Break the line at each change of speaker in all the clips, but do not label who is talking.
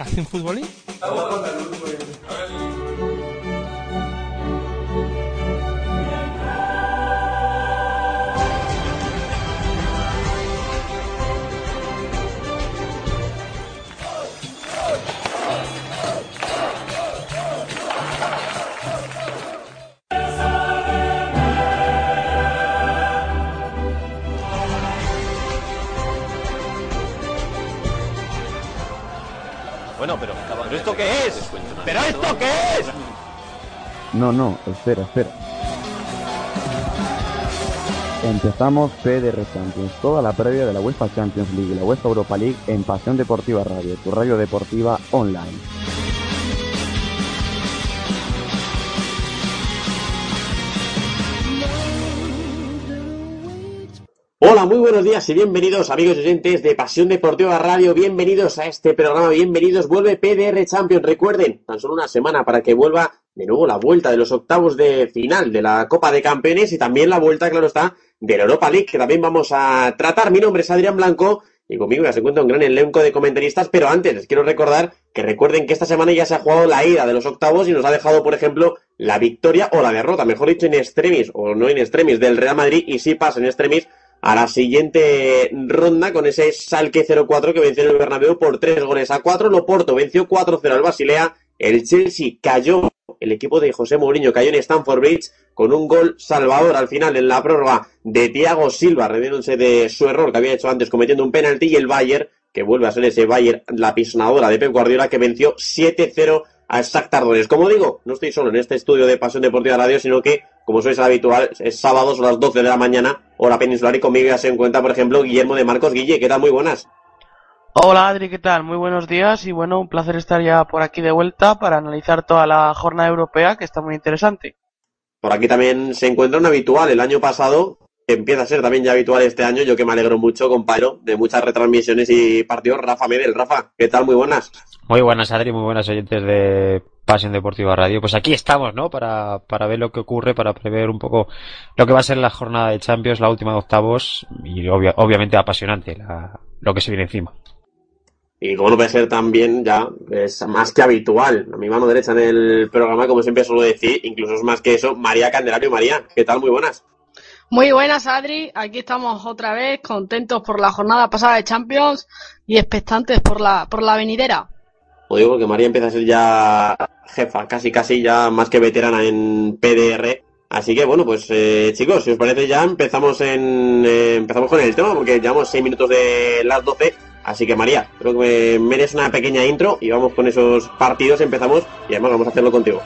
¿Hace un futbolín?
Pero, ¿pero esto qué es? ¿Pero esto qué es?
No, no, espera, espera. Empezamos PDR Champions, toda la previa de la UEFA Champions League y la UEFA Europa League en Pasión Deportiva Radio, tu radio deportiva online.
Muy buenos días y bienvenidos amigos y oyentes de Pasión Deportiva Radio, bienvenidos a este programa, bienvenidos, vuelve PDR Champions, recuerden, tan solo una semana para que vuelva de nuevo la vuelta de los octavos de final de la Copa de Campeones y también la vuelta, claro está, de la Europa League, que también vamos a tratar. Mi nombre es Adrián Blanco y conmigo ya se encuentra un gran elenco de comentaristas, pero antes les quiero recordar que recuerden que esta semana ya se ha jugado la ida de los octavos y nos ha dejado, por ejemplo, la victoria o la derrota, mejor dicho, en extremis o no en extremis del Real Madrid y sí pasa en extremis a la siguiente ronda con ese Salque 0-4 que venció en el Bernabéu por 3 goles a 4. Loporto venció 4-0 al Basilea. El Chelsea cayó, el equipo de José Mourinho cayó en Stamford Bridge con un gol salvador al final en la prórroga de Thiago Silva, redimiéndose de su error que había hecho antes cometiendo un penalti y el Bayern, que vuelve a ser ese Bayern, la pisonadora de Pep Guardiola, que venció 7-0 a Shakhtar Donetsk. Como digo, no estoy solo en este estudio de Pasión Deportiva Radio, sino que, como ser habitual, es sábado, son las 12 de la mañana, hora peninsular, y conmigo ya se encuentra, por ejemplo, Guillermo de Marcos Guille. ¿Qué tal? Muy buenas.
Hola Adri, ¿qué tal? Muy buenos días y bueno, un placer estar ya por aquí de vuelta para analizar toda la jornada europea que está muy interesante.
Por aquí también se encuentra un habitual. El año pasado, que empieza a ser también ya habitual este año, yo que me alegro mucho, compañero, de muchas retransmisiones y partidos, Rafa Medel. Rafa, ¿qué tal? Muy buenas.
Muy buenas, Adri, muy buenas oyentes de Pasión Deportiva Radio. Pues aquí estamos, ¿no? Para, para ver lo que ocurre, para prever un poco lo que va a ser la jornada de Champions, la última de octavos, y obvia, obviamente apasionante la, lo que se viene encima.
Y como no puede ser también, ya es más que habitual. A mi mano derecha en el programa, como siempre suelo decir, incluso es más que eso, María Candelario. María, ¿qué tal? Muy buenas.
Muy buenas, Adri. Aquí estamos otra vez, contentos por la jornada pasada de Champions y expectantes por la, por la venidera.
Lo digo porque María empieza a ser ya jefa, casi casi ya más que veterana en PDR. Así que bueno, pues eh, chicos, si os parece ya empezamos en eh, empezamos con el tema porque llevamos 6 minutos de las 12. Así que María, creo que mereces una pequeña intro y vamos con esos partidos, empezamos y además vamos a hacerlo contigo.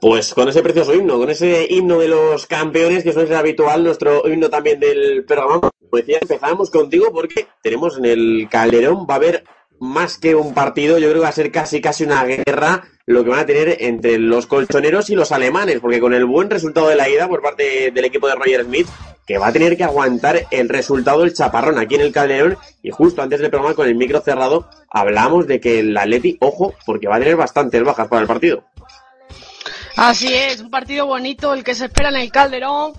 Pues con ese precioso himno, con ese himno de los campeones, que suele ser habitual, nuestro himno también del programa. Como decía, empezamos contigo porque tenemos en el Calderón, va a haber más que un partido, yo creo que va a ser casi casi una guerra lo que van a tener entre los colchoneros y los alemanes, porque con el buen resultado de la ida por parte del equipo de Roger Smith, que va a tener que aguantar el resultado del chaparrón aquí en el Calderón, y justo antes del programa con el micro cerrado, hablamos de que el Atleti, ojo, porque va a tener bastantes bajas para el partido.
Así es, un partido bonito el que se espera en el Calderón.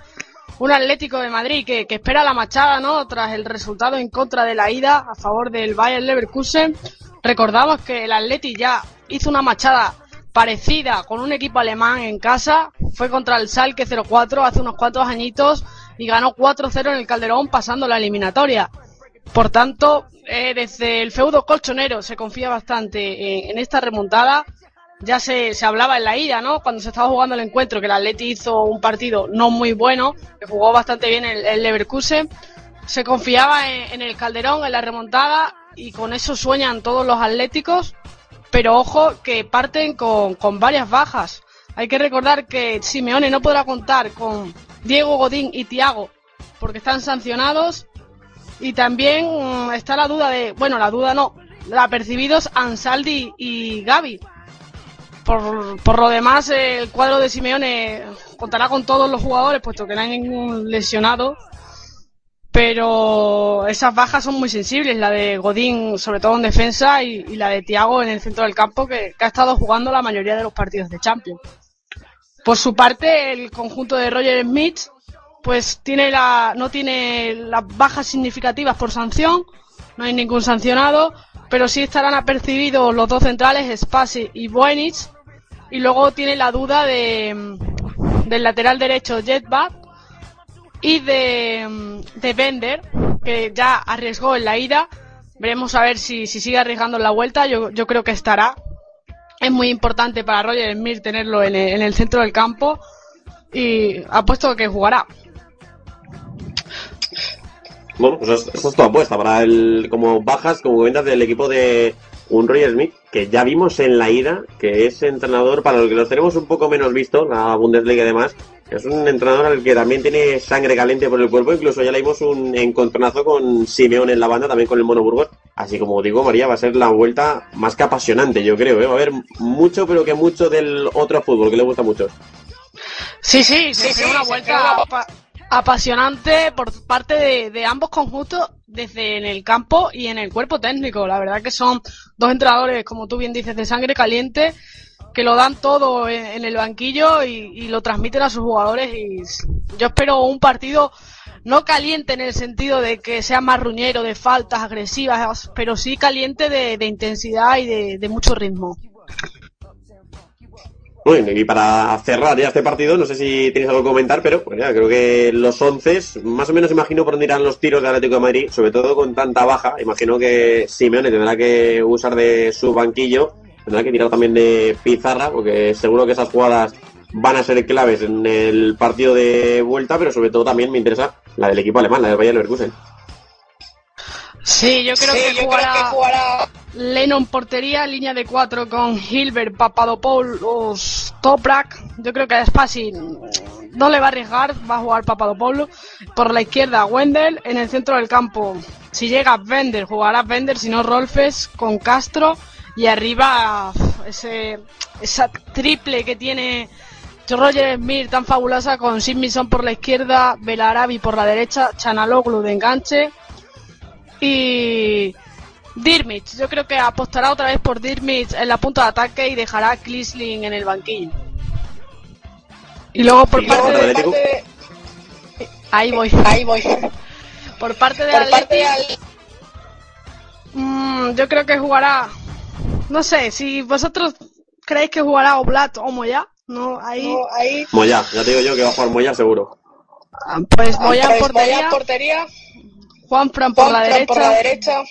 Un Atlético de Madrid que, que, espera la machada, ¿no? Tras el resultado en contra de la ida a favor del Bayern Leverkusen. Recordamos que el Atleti ya hizo una machada parecida con un equipo alemán en casa. Fue contra el Salke 04 hace unos cuantos añitos y ganó 4-0 en el Calderón pasando la eliminatoria. Por tanto, eh, desde el feudo colchonero se confía bastante en, en esta remontada ya se, se, hablaba en la ida, ¿no? Cuando se estaba jugando el encuentro, que el Atleti hizo un partido no muy bueno, que jugó bastante bien el, el Leverkusen. Se confiaba en, en, el Calderón, en la remontada, y con eso sueñan todos los atléticos. Pero ojo, que parten con, con varias bajas. Hay que recordar que Simeone no podrá contar con Diego Godín y Tiago porque están sancionados. Y también mm, está la duda de, bueno, la duda no, la percibidos Ansaldi y Gaby. Por, por lo demás, el cuadro de Simeone contará con todos los jugadores, puesto que no hay ningún lesionado. Pero esas bajas son muy sensibles, la de Godín, sobre todo en defensa, y, la de Tiago en el centro del campo, que, ha estado jugando la mayoría de los partidos de Champions. Por su parte, el conjunto de Roger Smith, pues tiene la, no tiene las bajas significativas por sanción, no hay ningún sancionado, pero sí estarán apercibidos los dos centrales, Spasi y Boenic, y luego tiene la duda de, del lateral derecho Jetback y de, de Bender, que ya arriesgó en la ida. Veremos a ver si, si sigue arriesgando en la vuelta. Yo, yo creo que estará. Es muy importante para Roger Smith tenerlo en el, en el centro del campo y apuesto que jugará.
Bueno, pues eso es tu apuesta para el, como bajas, como comentas, del equipo de un Roger Smith, que ya vimos en la ida, que es entrenador, para los que los tenemos un poco menos visto, la Bundesliga y demás, es un entrenador al que también tiene sangre caliente por el cuerpo, incluso ya le dimos un encontronazo con Simeone en la banda, también con el Mono Burgos, así como digo María, va a ser la vuelta más que apasionante, yo creo, ¿eh? va a haber mucho, pero que mucho del otro fútbol, que le gusta mucho.
Sí, sí, sí, sí una vuelta apa apasionante por parte de, de, ambos conjuntos, desde en el campo y en el cuerpo técnico. La verdad que son dos entrenadores, como tú bien dices, de sangre caliente, que lo dan todo en, el banquillo y, lo transmiten a sus jugadores. Y yo espero un partido no caliente en el sentido de que sea más ruñero, de faltas agresivas, pero sí caliente de, de intensidad y de mucho ritmo.
Bueno, y para cerrar ya este partido, no sé si tienes algo que comentar, pero pues ya, creo que los once, más o menos imagino por dónde irán los tiros de Atlético de Madrid, sobre todo con tanta baja. Imagino que Simeone tendrá que usar de su banquillo, tendrá que tirar también de pizarra, porque seguro que esas jugadas van a ser claves en el partido de vuelta, pero sobre todo también me interesa la del equipo alemán, la del Bayern Leverkusen.
Sí, yo creo, sí, que, yo jugará creo que jugará Lennon portería, línea de cuatro con Hilbert, Papadopoulos, Toprak. Yo creo que a Spasi no le va a arriesgar, va a jugar Papadopoulos. Por la izquierda, Wendell. En el centro del campo, si llega Bender, jugará Bender, si no Rolfes con Castro. Y arriba, ese, esa triple que tiene Roger Smith tan fabulosa con Simison por la izquierda, Belarabi por la derecha, Chanaloglu de enganche y Dirmit, yo creo que apostará otra vez por Dirmit en la punta de ataque y dejará a Klisling en el banquillo. Y luego por, parte, de, parte de... Ahí voy.
Ahí voy.
Por parte de
por parte de...
Mmm, yo creo que jugará... No sé, si vosotros creéis que jugará Oblat o Moya, no, ahí...
No, ahí...
Moya, ya te digo yo que va a jugar Moya seguro.
Pues Moya
pues
portería.
Moya portería.
Juan Fran por, la, derecha,
por la derecha.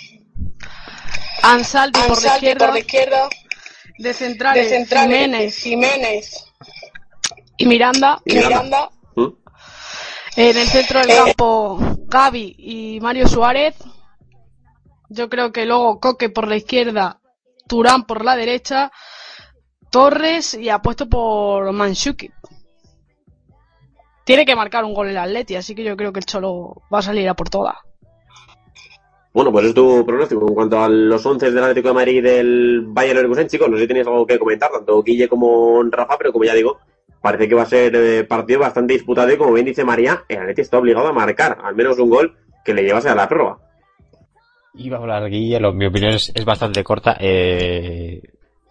Ansaldi, por, la izquierda,
por la izquierda.
De centrales,
de centrales
Jiménez.
Jiménez.
Y Miranda.
Y Miranda.
¿Mm?
En el centro del campo, Gaby y Mario Suárez. Yo creo que luego Coque por la izquierda, Turán por la derecha, Torres y apuesto por Manshuki. Tiene que marcar un gol el Atleti, así que yo creo que el Cholo va a salir a por todas.
Bueno, pues es tu pronóstico. En cuanto a los 11 del Atlético de Madrid y del Bayern Leverkusen, chicos, no sé si tenéis algo que comentar, tanto Guille como Rafa, pero como ya digo, parece que va a ser eh, partido bastante disputado y como bien dice María, el Atleti está obligado a marcar al menos un gol que le llevase a la prórroga.
Iba a hablar Guille, lo, mi opinión es, es bastante corta. Eh,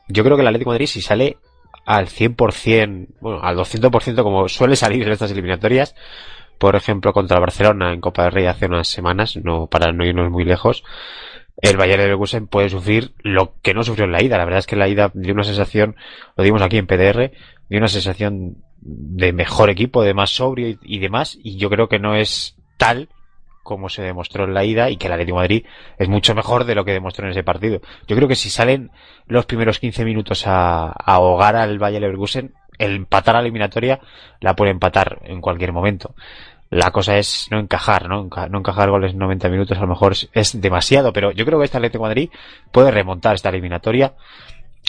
yo creo que el Atlético de Madrid, si sale al 100%, bueno, al 200% como suele salir en estas eliminatorias, por ejemplo, contra el Barcelona en Copa del Rey hace unas semanas, no para no irnos muy lejos, el Bayern Leverkusen puede sufrir lo que no sufrió en la ida. La verdad es que la ida dio una sensación, lo dimos aquí en PDR, dio una sensación de mejor equipo, de más sobrio y, y demás, y yo creo que no es tal como se demostró en la ida y que el Atlético de Madrid es mucho mejor de lo que demostró en ese partido. Yo creo que si salen los primeros 15 minutos a, a ahogar al Bayern Leverkusen, el empatar a la eliminatoria la puede empatar en cualquier momento. La cosa es no encajar, ¿no? no encajar goles en 90 minutos a lo mejor es, demasiado, pero yo creo que este Atlético de Madrid puede remontar esta eliminatoria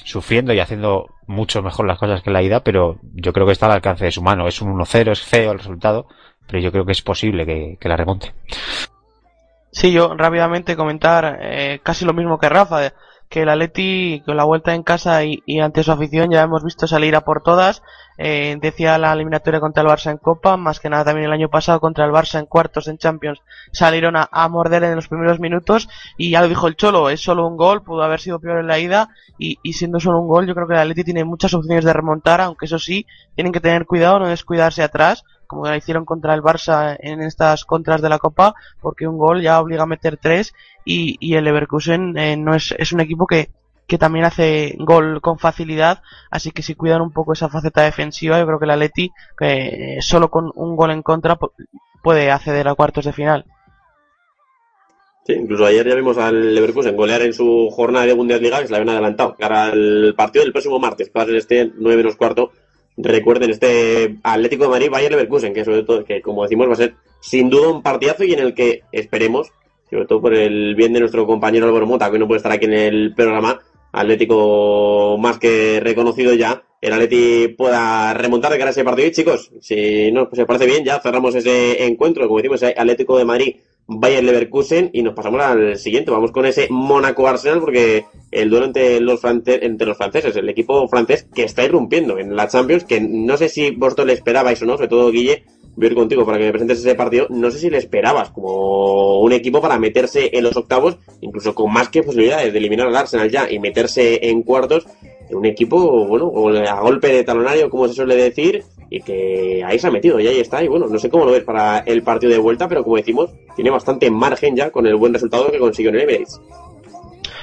sufriendo y haciendo mucho mejor las cosas que la ida, pero yo creo que está al alcance de su mano. Es un 1-0, es feo el resultado, pero yo creo que es posible que, que la remonte.
Sí, yo rápidamente comentar eh, casi lo mismo que Rafa, que el Atleti con la vuelta en casa y, ante su afición ya hemos visto salir a por todas. Eh, decía la eliminatoria contra el Barça en Copa, más que nada también el año pasado contra el Barça en cuartos en Champions salieron a, morder en los primeros minutos y ya lo dijo el Cholo, es solo un gol, pudo haber sido peor en la ida y, y siendo solo un gol yo creo que el Atleti tiene muchas opciones de remontar, aunque eso sí, tienen que tener cuidado, no descuidarse atrás como la hicieron contra el Barça en estas contras de la Copa, porque un gol ya obliga a meter tres y, y el Leverkusen eh, no es, es un equipo que, que también hace gol con facilidad, así que si cuidan un poco esa faceta defensiva, yo creo que el Atleti, que eh, solo con un gol en contra, puede acceder a cuartos de final.
Sí, incluso ayer ya vimos al Leverkusen golear en su jornada de Bundesliga, que se la habían adelantado, cara al partido del próximo martes, para este 9 menos cuarto, recuerden este Atlético de Madrid Bayern Leverkusen que sobre todo que como decimos va a ser sin duda un partidazo y en el que esperemos sobre todo por el bien de nuestro compañero Álvaro Mota que no puede estar aquí en el programa Atlético más que reconocido ya el Atleti pueda remontar de cara a ese partido y chicos si no pues, parece bien ya cerramos ese encuentro como decimos Atlético de Madrid Bayern Leverkusen y nos pasamos al siguiente. Vamos con ese Mónaco Arsenal porque el duelo entre los, entre los franceses, el equipo francés que está irrumpiendo en la Champions, que no sé si vosotros le esperabais o no, sobre todo Guille, voy contigo para que me presentes ese partido, no sé si le esperabas como un equipo para meterse en los octavos, incluso con más que posibilidades de eliminar al Arsenal ya y meterse en cuartos, un equipo, bueno, a golpe de talonario, como se suele decir, y que ahí se ha metido y ahí está. Y bueno, no sé cómo lo ves para el partido de vuelta, pero como decimos, tiene bastante margen ya con el buen resultado que consiguió en el Emirates.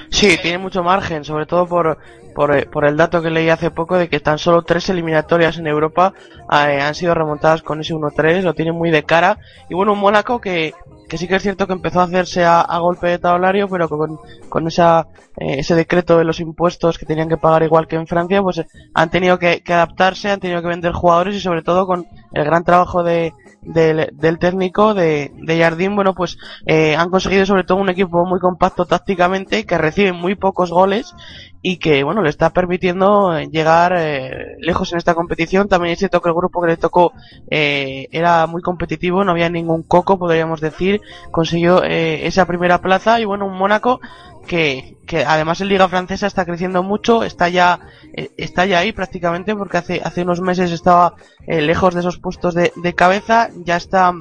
Sí, tiene mucho margen, sobre todo por, por, por, el dato que leí hace poco de que tan solo tres eliminatorias en Europa eh, han sido remontadas con ese 1-3, lo tiene muy de cara. Y bueno, un Mónaco que, que sí que es cierto que empezó a hacerse a, a golpe de tablario, pero con, con esa, eh, ese decreto de los impuestos que tenían que pagar igual que en Francia, pues eh, han tenido que, que, adaptarse, han tenido que vender jugadores y sobre todo con el gran trabajo de, de del técnico de, de Jardín, bueno, pues eh, han conseguido sobre todo un equipo muy compacto tácticamente, que recibe muy pocos goles y que, bueno, le está permitiendo llegar eh, lejos en esta competición. También es cierto que el grupo que le tocó eh, era muy competitivo, no había ningún coco, podríamos decir. Consiguió eh, esa primera plaza y, bueno, un Mónaco que, que además en Liga Francesa está creciendo mucho, está ya, eh, está ya ahí prácticamente porque hace, hace unos meses estaba eh, lejos de esos puestos de, de cabeza, ya está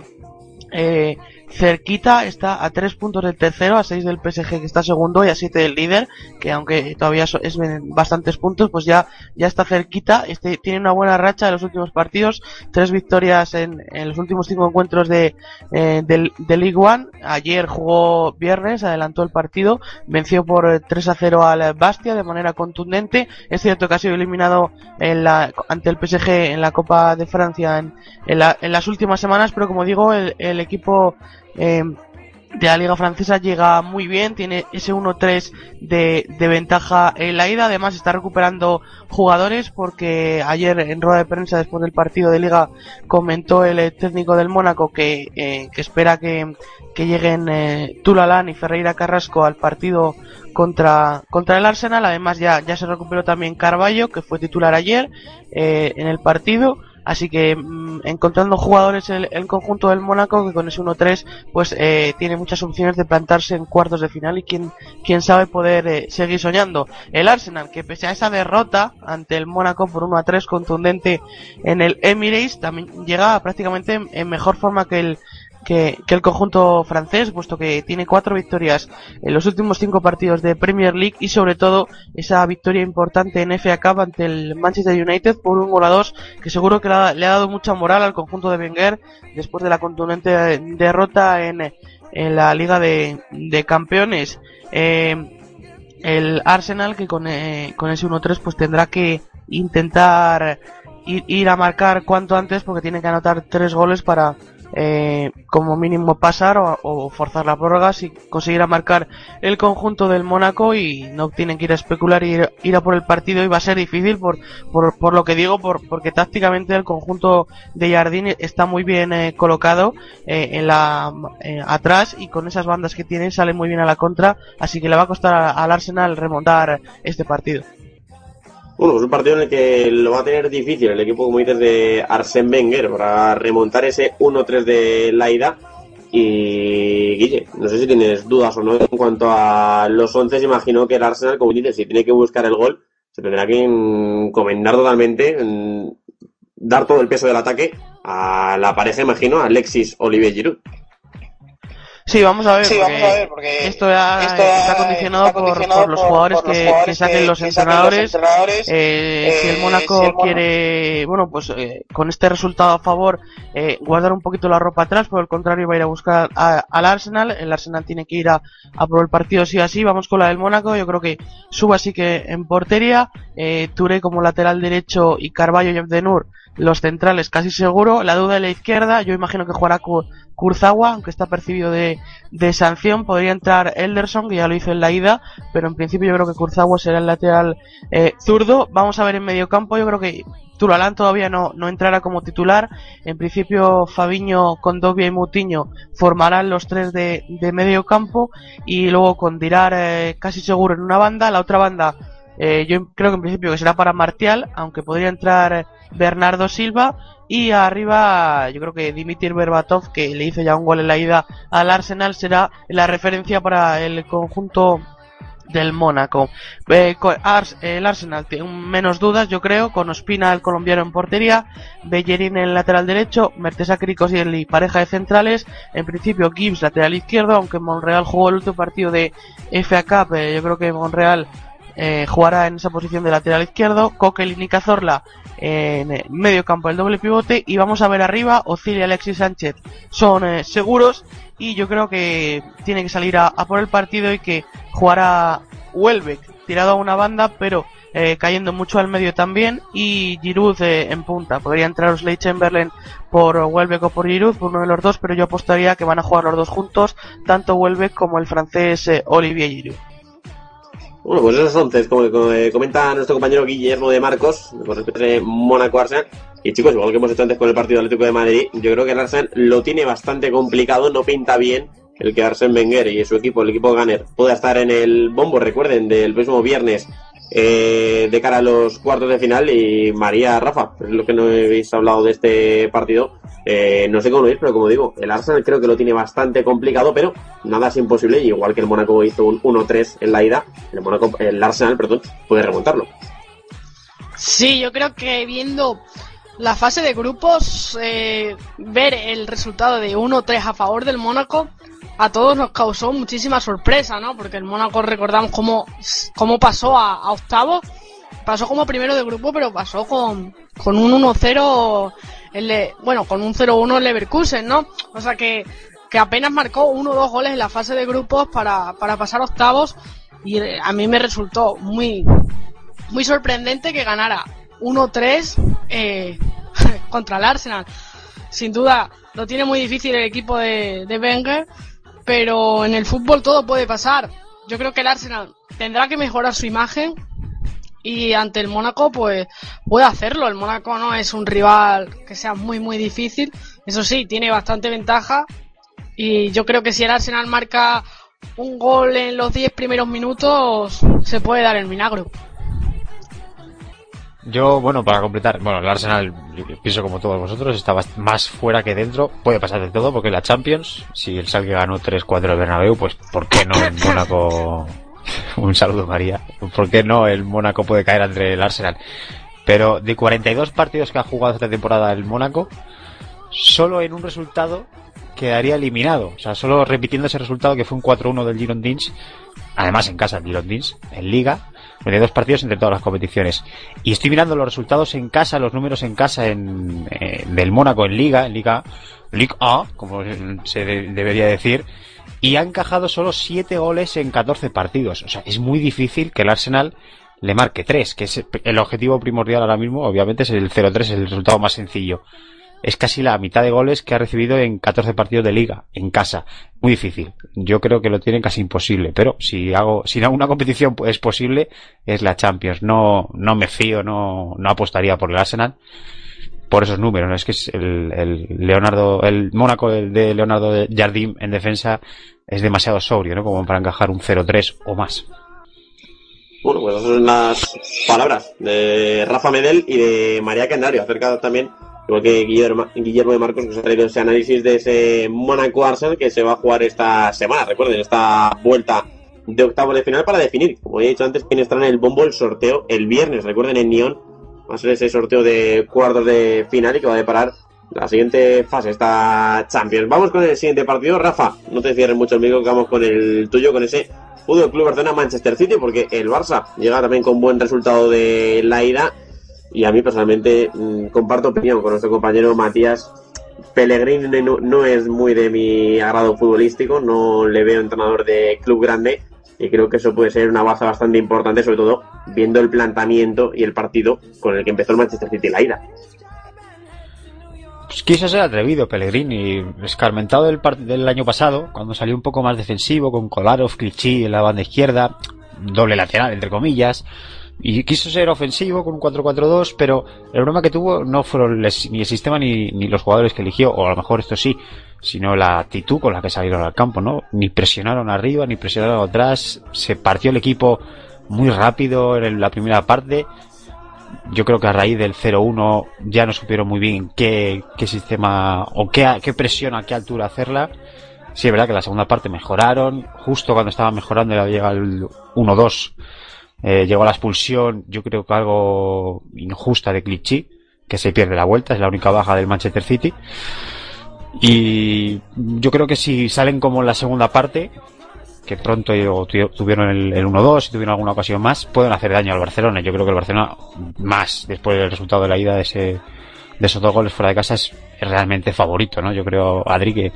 eh, cerquita, está a tres puntos del tercero, a seis del PSG que está segundo y a siete del líder, que aunque todavía es bastantes puntos, pues ya, ya está cerquita, este, tiene una buena racha en los últimos partidos, tres victorias en, en los últimos cinco encuentros de, eh, de, de League One, ayer jugó viernes, adelantó el partido, venció por 3 a 0 al Bastia de manera contundente, es cierto que ha sido eliminado en la, ante el PSG en la Copa de Francia en, en, la, en las últimas semanas, pero como digo, el, el equipo eh, de la Liga Francesa llega muy bien, tiene ese 1-3 de, de, ventaja en la ida, además está recuperando jugadores porque ayer en rueda de prensa después del partido de Liga comentó el técnico del Mónaco que, eh, que espera que, que lleguen eh, Tulalán y Ferreira Carrasco al partido contra, contra el Arsenal, además ya, ya se recuperó también Carballo que fue titular ayer eh, en el partido Así que mmm, encontrando jugadores el, el, conjunto del Mónaco que con ese 1-3 pues eh, tiene muchas opciones de plantarse en cuartos de final y quién, quién sabe poder eh, seguir soñando. El Arsenal que pese a esa derrota ante el Mónaco por 1-3 contundente en el Emirates también llega prácticamente en, en mejor forma que el, que, que, el conjunto francés, puesto que tiene cuatro victorias en los últimos cinco partidos de Premier League y sobre todo esa victoria importante en FA Cup ante el Manchester United por un gol a dos que seguro que le ha, le ha dado mucha moral al conjunto de Wenger después de la contundente derrota en, en la Liga de, de Campeones. Eh, el Arsenal que con, eh, con ese 1-3 pues tendrá que intentar ir, ir a marcar cuanto antes porque tiene que anotar tres goles para eh, como mínimo pasar o, o, forzar la prórroga si conseguirá marcar el conjunto del Mónaco y no tienen que ir a especular y ir, a por el partido y va a ser difícil por, por, por lo que digo por, porque tácticamente el conjunto de Jardín está muy bien eh, colocado eh, en la eh, atrás y con esas bandas que tiene sale muy bien a la contra así que le va a costar al Arsenal remontar este partido
Bueno, es un partido en el que lo va a tener difícil el equipo, como de Arsène Wenger para remontar ese 1-3 de la ida. Y Guille, no sé si tienes dudas o no en cuanto a los 11. Imagino que el Arsenal, como dices, si tiene que buscar el gol, se tendrá que encomendar totalmente, en dar todo el peso del ataque a la pareja, imagino, Alexis Olivier Giroud.
Sí, vamos a ver,
Sí,
porque
vamos a ver, porque
esto ya
esto ya
está condicionado,
está
por-
condicionado
por, los jugadores,
por los
que,
jugadores
que saquen
que-
los
que saquen los
entrenadores. Eh, si el
Eh,
Mónaco
si el Mónaco-
quiere, bueno, pues eh, con este resultado a favor, eh, guardar un poquito la ropa atrás, por el contrario va a ir a buscar a- al Arsenal. El Arsenal tiene que ir a, a por el partido sí o así. Vamos con la del Mónaco. Yo creo que suba así que en portería. Eh, Touré como lateral derecho y Carballo y Abdenur los centrales casi seguro. La duda de la izquierda, yo imagino que jugará Ku- Kurzawa, aunque está percibido de, de sanción. Podría entrar Elderson, que ya lo hizo en la ida, pero en principio yo creo que Kurzawa será el lateral eh, zurdo. Vamos a ver en medio campo, yo creo que Turalán todavía no, no entrará como titular. En principio Fabiño, Condovia y Mutiño formarán los tres de, de medio campo y luego con Dirar eh, casi seguro en una banda. La otra banda eh, yo creo que en principio que será para Martial, aunque podría entrar Bernardo Silva. Y arriba, yo creo que Dimitir Berbatov, que le hizo ya un gol en la ida al Arsenal, será la referencia para el conjunto del Mónaco. Eh, el Arsenal tiene menos dudas, yo creo, con Ospina, el colombiano en portería, Bellerín en el lateral derecho, Mertesacker y Koscielny, pareja de centrales, en principio Gibbs lateral izquierdo, aunque Monreal jugó el último partido de FA Cup, eh, yo creo que Monreal eh, jugará en esa posición de lateral izquierdo, Coquel y Cazorla en eh, medio campo el doble pivote y vamos a ver arriba Ozil y Alexis Sánchez son eh, seguros y yo creo que tiene que salir a, a por el partido y que jugará Welbeck tirado a una banda pero eh, cayendo mucho al medio también y Giroud eh, en punta. Podría entrar Osley Chamberlain por Welbeck o por Giroud por uno de los dos pero yo apostaría que van a jugar los dos juntos tanto Welbeck como el francés Olivier Giroud
Bueno, pues esos 11, como, comenta nuestro compañero Guillermo de Marcos, con respecto a Mónaco Arsenal. Y chicos, igual que hemos hecho antes con el partido Atlético de Madrid, yo creo que el Arsenal lo tiene bastante complicado, no pinta bien el que Arsène Wenger y su equipo, el equipo Gunner, pueda estar en el bombo, recuerden, del próximo viernes eh, de cara a los cuartos de final. Y María Rafa, es lo que no habéis hablado de este partido. Eh, no sé cómo lo veis, pero como digo, el Arsenal creo que lo tiene bastante complicado, pero nada es imposible. Y igual que el Mónaco hizo un 1-3 en la ida, el, Mónaco, el Arsenal perdón, puede remontarlo.
Sí, yo creo que viendo la fase de grupos, eh, ver el resultado de 1-3 a favor del Mónaco, a todos nos causó muchísima sorpresa, ¿no? Porque el Mónaco recordamos cómo, cómo pasó a, a octavo, pasó como primero de grupo, pero pasó con, con un 1-0, bueno, con un 0-1 el Leverkusen, ¿no? O sea que, que apenas marcó uno o dos goles en la fase de grupos para, para pasar octavos y eh, a mí me resultó muy, muy sorprendente que ganara 1-3 eh, contra el Arsenal. Sin duda lo tiene muy difícil el equipo de, de Wenger, pero en el fútbol todo puede pasar. Yo creo que el Arsenal tendrá que mejorar su imagen y ante el Mónaco pues puede hacerlo. El Mónaco no es un rival que sea muy muy difícil. Eso sí, tiene bastante ventaja y yo creo que si el Arsenal marca un gol en los 10 primeros minutos se puede dar el milagro.
Yo, bueno, para completar, bueno, el Arsenal, pienso como todos vosotros, está más fuera que dentro. Puede pasar de todo, porque la Champions, si el Salgue ganó 3-4 el Bernabéu, pues ¿por qué no el Mónaco? Un saludo, María. ¿Por qué no el Mónaco puede caer entre el Arsenal? Pero de 42 partidos que ha jugado esta temporada el Mónaco, solo en un resultado quedaría eliminado. O sea, solo repitiendo ese resultado que fue un 4-1 del Girondins, además en casa el Girondins, en Liga, 22 partidos entre todas las competiciones. Y estoy mirando los resultados en casa, los números en casa en, eh, del Mónaco en Liga, en Liga, Liga A, como se de- debería decir, y ha encajado solo 7 goles en 14 partidos. O sea, es muy difícil que el Arsenal le marque 3, que es el objetivo primordial ahora mismo, obviamente es el 0-3, es el resultado más sencillo. Es casi la mitad de goles que ha recibido en 14 partidos de liga, en casa. Muy difícil. Yo creo que lo tienen casi imposible, pero si hago, si en una competición es posible, es la Champions. No, no me fío, no, no apostaría por el Arsenal por esos números. ¿no? Es que es el, Leonardo, el Mónaco de Leonardo Jardim en defensa es demasiado sobrio, ¿no? Como para encajar un 0-3 o más.
Bueno, pues esas son las palabras de Rafa Medel y de María Canario, acerca también, igual que Guillermo, Guillermo de Marcos, que se ha traído ese análisis de ese Monaco Arsenal que se va a jugar esta semana. Recuerden, esta vuelta de octavos de final para definir, como he dicho antes, quién estará en el bombo el sorteo el viernes. Recuerden, en Nyon va a ser ese sorteo de cuartos de final y que va a deparar la siguiente fase, esta Champions. Vamos con el siguiente partido. Rafa, no te cierres mucho el micro, que vamos con el tuyo, con ese Fútbol Club Barcelona Manchester City, porque el Barça llega también con buen resultado de la ida. Y a mí personalmente mmm, comparto opinión con nuestro compañero Matías. Pellegrini no, es muy de mi agrado futbolístico, no le veo entrenador de club grande y creo que eso puede ser una baza bastante importante, sobre todo viendo el planteamiento y el partido con el que empezó el Manchester City la ida.
Pues quiso ser atrevido Pellegrini, escarmentado del, del año pasado, cuando salió un poco más defensivo, con Kolarov, Clichy en la banda izquierda, doble lateral, entre comillas, y quiso ser ofensivo con un 4-4-2, pero el problema que tuvo no fueron les, ni el sistema ni, ni, los jugadores que eligió, o a lo mejor esto sí, sino la actitud con la que salieron al campo, ¿no? Ni presionaron arriba, ni presionaron atrás, se partió el equipo muy rápido en la primera parte, yo creo que a raíz del 0-1 ya no supieron muy bien qué, qué sistema o qué, qué, presión a qué altura hacerla. Sí, es verdad que la segunda parte mejoraron. Justo cuando estaba mejorando ya llega el 1-2. Eh, llegó la expulsión, yo creo que algo injusta de Clichy, que se pierde la vuelta, es la única baja del Manchester City. Y yo creo que si salen como en la segunda parte, que pronto tuvieron el, el 1-2 y tuvieron alguna ocasión más, pueden hacer daño al Barcelona. Yo creo que el Barcelona, más después del resultado de la ida de ese de esos dos goles fuera de casa, es, realmente favorito, ¿no? Yo creo, Adri,